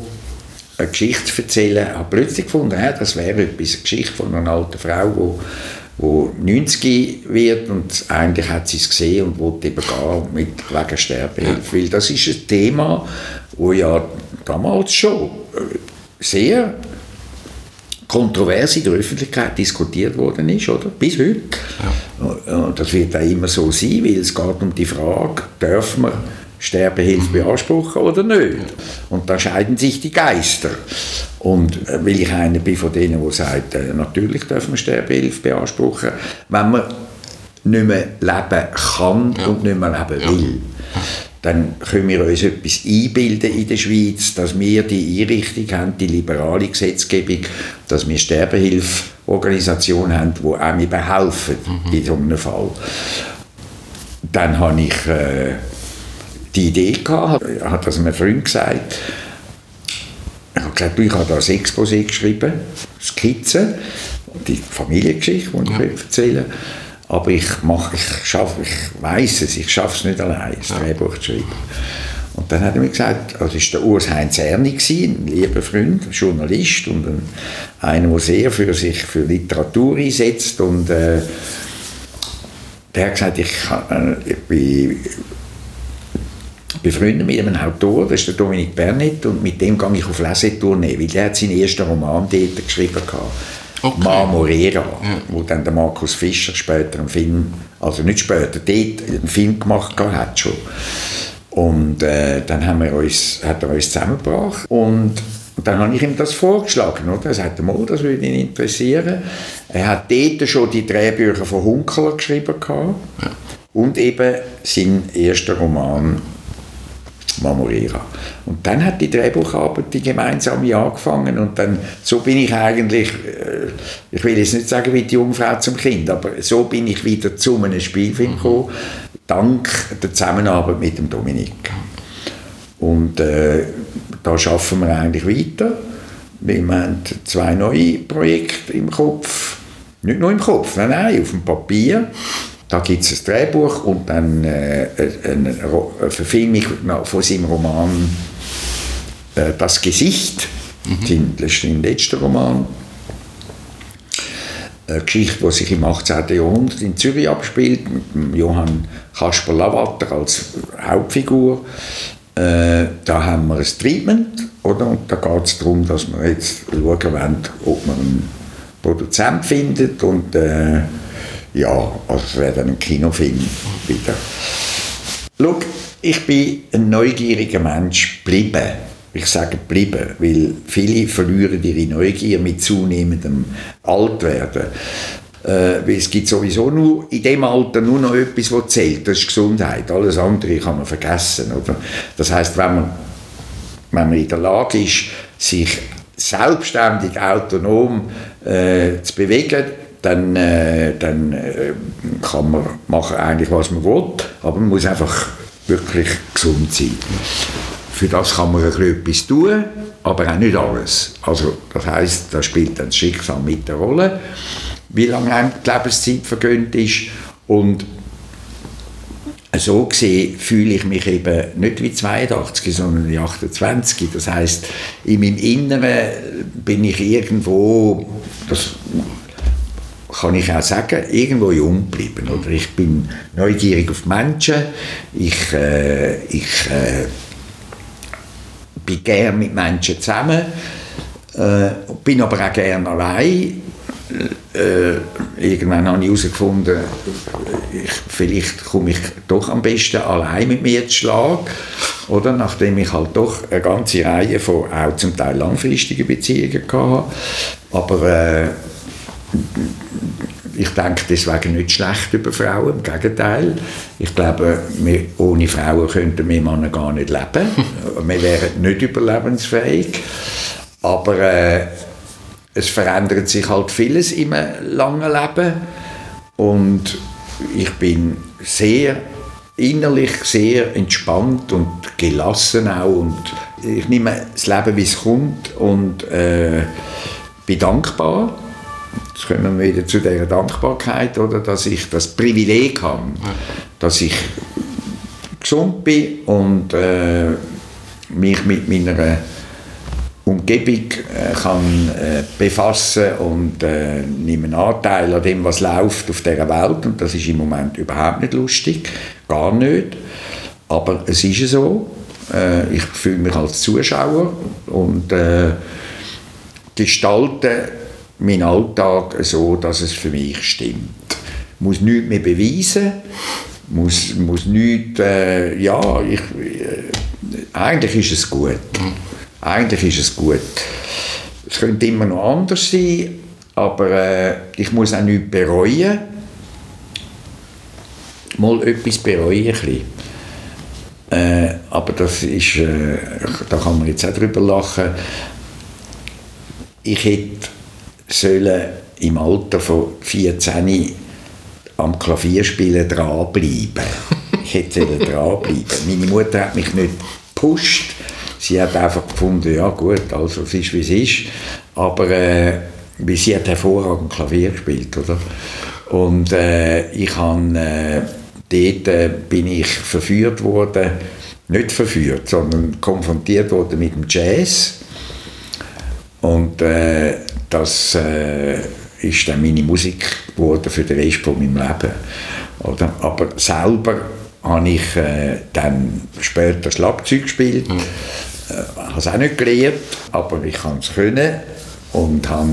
eine Geschichte zu erzählen. Ich habe plötzlich gefunden, das wäre etwas, eine Geschichte von einer alten Frau, die wo 90 wird und eigentlich hat sie es gesehen und wollte eben gehen mit, wegen Sterbehilfe. Weil das ist ein Thema, wo ja damals schon äh, sehr kontrovers in der Öffentlichkeit diskutiert worden ist, oder? Bis heute. Ja. Das wird auch immer so sein, weil es geht um die Frage, dürfen wir Sterbehilfe beanspruchen oder nicht. Und da scheiden sich die Geister. Und äh, weil ich einer bin von denen, der sagt, äh, natürlich dürfen wir Sterbehilfe beanspruchen, wenn man nicht mehr leben kann ja. und nicht mehr leben will. Dann können wir uns etwas einbilden in der Schweiz, dass wir die Einrichtung haben, die liberale Gesetzgebung, dass wir Sterbehilfeorganisationen haben, die einem behelfen mhm. in so einem Fall. Dann habe ich... Äh, die Idee gehabt, hat das einem Freund gesagt. Ich habe gesagt, ich habe da ein Exposé geschrieben, Skizzen, die Familiengeschichte, die ich ja. erzählen aber ich mache, ich schaffe, ich weiß es, ich schaffe es nicht allein, das. Drehbuch zu schreiben. Und dann hat er mir gesagt, das war der Urs Heinz Erni, ein lieber Freund, ein Journalist und ein, einer, der sehr für sich für Literatur einsetzt und äh, der hat gesagt, ich, äh, ich bin befreundet mit einem Autor, das ist der Dominik Bernett, und mit dem gehe ich auf Lesetournee, weil der hat seinen ersten Roman dort geschrieben Okay. Marmorera, ja. wo dann der Markus Fischer später einen Film, also nicht später, dort einen Film gemacht hat schon. Und äh, dann haben wir uns, hat er uns zusammengebracht und dann habe ich ihm das vorgeschlagen. Oder? Er sagte, mal, das würde ihn interessieren. Er hat dort schon die Drehbücher von Hunkeler geschrieben. Ja. Und eben seinen ersten Roman Mamorera. Und dann hat die Drehbucharbeit die gemeinsame angefangen und dann, so bin ich eigentlich, äh, ich will jetzt nicht sagen wie die Jungfrau zum Kind, aber so bin ich wieder zu einem Spielfilm mhm. gekommen, dank der Zusammenarbeit mit dem Dominik. Und äh, da schaffen wir eigentlich weiter. Wir haben zwei neue Projekte im Kopf. Nicht nur im Kopf, nein, nein, auf dem Papier. Da gibt es ein Drehbuch und dann äh, eine, eine Verfilmung von seinem Roman äh, Das Gesicht, mhm. sein letzter Roman. Eine Geschichte, die sich im 18. Jahrhundert in Zürich abspielt, mit Johann Kasper Lavater als Hauptfigur. Äh, da haben wir ein Treatment, oder? Und da geht es darum, dass wir jetzt schauen wollen, ob man einen Produzent findet und äh, ja, also es wäre dann ein Kinofilm wieder. Schau, ich bin ein neugieriger Mensch geblieben. Ich sage geblieben, weil viele verlieren ihre Neugier mit zunehmendem Altwerden. Äh, es gibt sowieso nur in dem Alter nur noch etwas, was zählt, das ist Gesundheit. Alles andere kann man vergessen. Oder? Das heißt, wenn man, wenn man in der Lage ist, sich selbstständig, autonom äh, zu bewegen, dann, äh, dann äh, kann man machen eigentlich, was man will, aber man muss einfach wirklich gesund sein. Für das kann man etwas tun, aber auch nicht alles. Also das heißt, da spielt dann das Schicksal mit der Rolle, wie lange einem die Lebenszeit vergönnt ist und so gesehen fühle ich mich eben nicht wie 82, sondern wie 28. Das heißt, in meinem Inneren bin ich irgendwo, das kann ich auch sagen, irgendwo jung geblieben. Oder ich bin neugierig auf Menschen, ich, äh, ich äh, bin gerne mit Menschen zusammen, äh, bin aber auch gerne allein äh, irgendwann habe ich herausgefunden, ich, vielleicht komme ich doch am besten allein mit mir zu Schlag. Oder? Nachdem ich halt doch eine ganze Reihe von auch zum Teil langfristigen Beziehungen hatte. Aber äh, ich denke deswegen nicht schlecht über Frauen, im Gegenteil. Ich glaube, wir, ohne Frauen könnten wir Männer gar nicht leben. wir wären nicht überlebensfähig. Aber äh, es verändert sich halt vieles im langen Leben und ich bin sehr innerlich sehr entspannt und gelassen auch und ich nehme das Leben wie es kommt und äh, bin dankbar jetzt kommen wir wieder zu dieser Dankbarkeit oder dass ich das Privileg habe dass ich gesund bin und äh, mich mit meiner Umgebung äh, kann äh, befassen und äh, nehme Anteil an dem, was läuft auf dieser Welt. Und das ist im Moment überhaupt nicht lustig, gar nicht. Aber es ist so. Äh, ich fühle mich als Zuschauer und äh, gestalte meinen Alltag so, dass es für mich stimmt. Ich muss nichts mehr beweisen, muss, muss nichts, äh, ja, ich, eigentlich ist es gut. Eigentlich ist es gut. Es könnte immer noch anders sein, aber äh, ich muss auch nichts bereuen. Mal etwas bereuen ein äh, aber das ist, äh, da kann man jetzt auch drüber lachen. Ich hätte sollen im Alter von 14 am Klavierspielen dranbleiben. Ich hätte dranbleiben. Meine Mutter hat mich nicht gepusht sie hat einfach gefunden, ja gut, also es ist wie es ist, aber äh, sie hat hervorragend Klavier gespielt, oder? Und äh, ich habe, äh, dort äh, bin ich verführt worden, nicht verführt, sondern konfrontiert worden mit dem Jazz und äh, das äh, ist dann meine Musik geworden für den Rest von meinem Leben. Oder? Aber selber habe ich äh, dann später Schlagzeug gespielt. Mhm. Äh, habe es auch nicht gelernt, aber ich kann es können und habe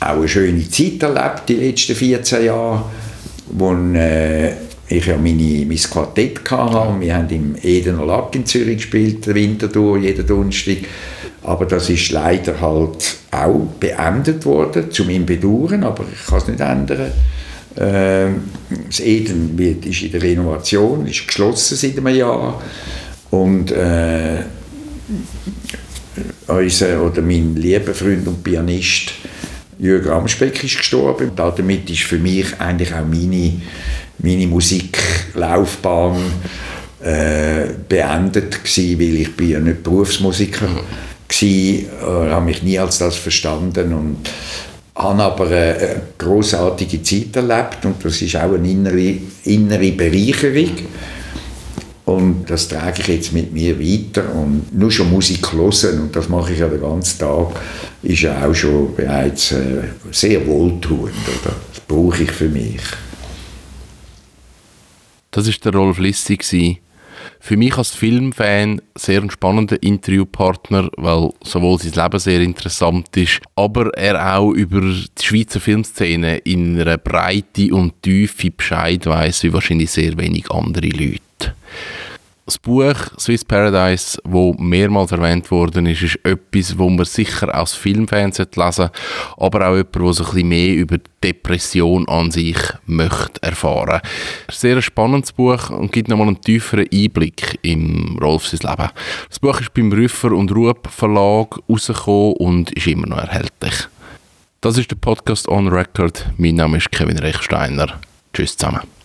auch eine schöne Zeit erlebt die letzten 14 Jahre, wo äh, ich ja meine, mein Quartett hatte. Wir haben im Edener Lack in Zürich gespielt, den Winter durch, jeden Donnerstag. Aber das ist leider halt auch beendet worden, zu meinem Bedauern, aber ich kann es nicht ändern. Äh, das Eden wird, ist in der Renovation, ist geschlossen seit einem Jahr. Und äh, unser oder mein lieber Freund und Pianist Jürgen Amsbeck ist gestorben. Damit ist für mich eigentlich auch meine, meine Musiklaufbahn äh, beendet gewesen, weil ich bin ja nicht Berufsmusiker war, äh, habe mich nie als das verstanden und habe aber eine großartige Zeit erlebt und das ist auch eine innere, innere Bereicherung. Und das trage ich jetzt mit mir weiter. Und nur schon Musik hören, und das mache ich ja den ganzen Tag, ist ja auch schon bereits äh, sehr wohltuend. Oder? Das brauche ich für mich. Das ist der Rolf Lissi. Für mich als Filmfan sehr ein spannender Interviewpartner, weil sowohl sein Leben sehr interessant ist, aber er auch über die Schweizer Filmszene in einer Breite und Tiefe Bescheid weiß wie wahrscheinlich sehr wenig andere Leute. Das Buch Swiss Paradise, wo mehrmals erwähnt worden ist, ist etwas, wo man sicher als Filmfan lesen aber auch jemand, der ein bisschen mehr über Depression an sich möchte erfahren. Ist ein sehr spannendes Buch und gibt nochmal einen tieferen Einblick im Rolf sein Leben. Das Buch ist beim Rüffer und Rupp Verlag rausgekommen und ist immer noch erhältlich. Das ist der Podcast On Record. Mein Name ist Kevin Rechsteiner. Tschüss zusammen.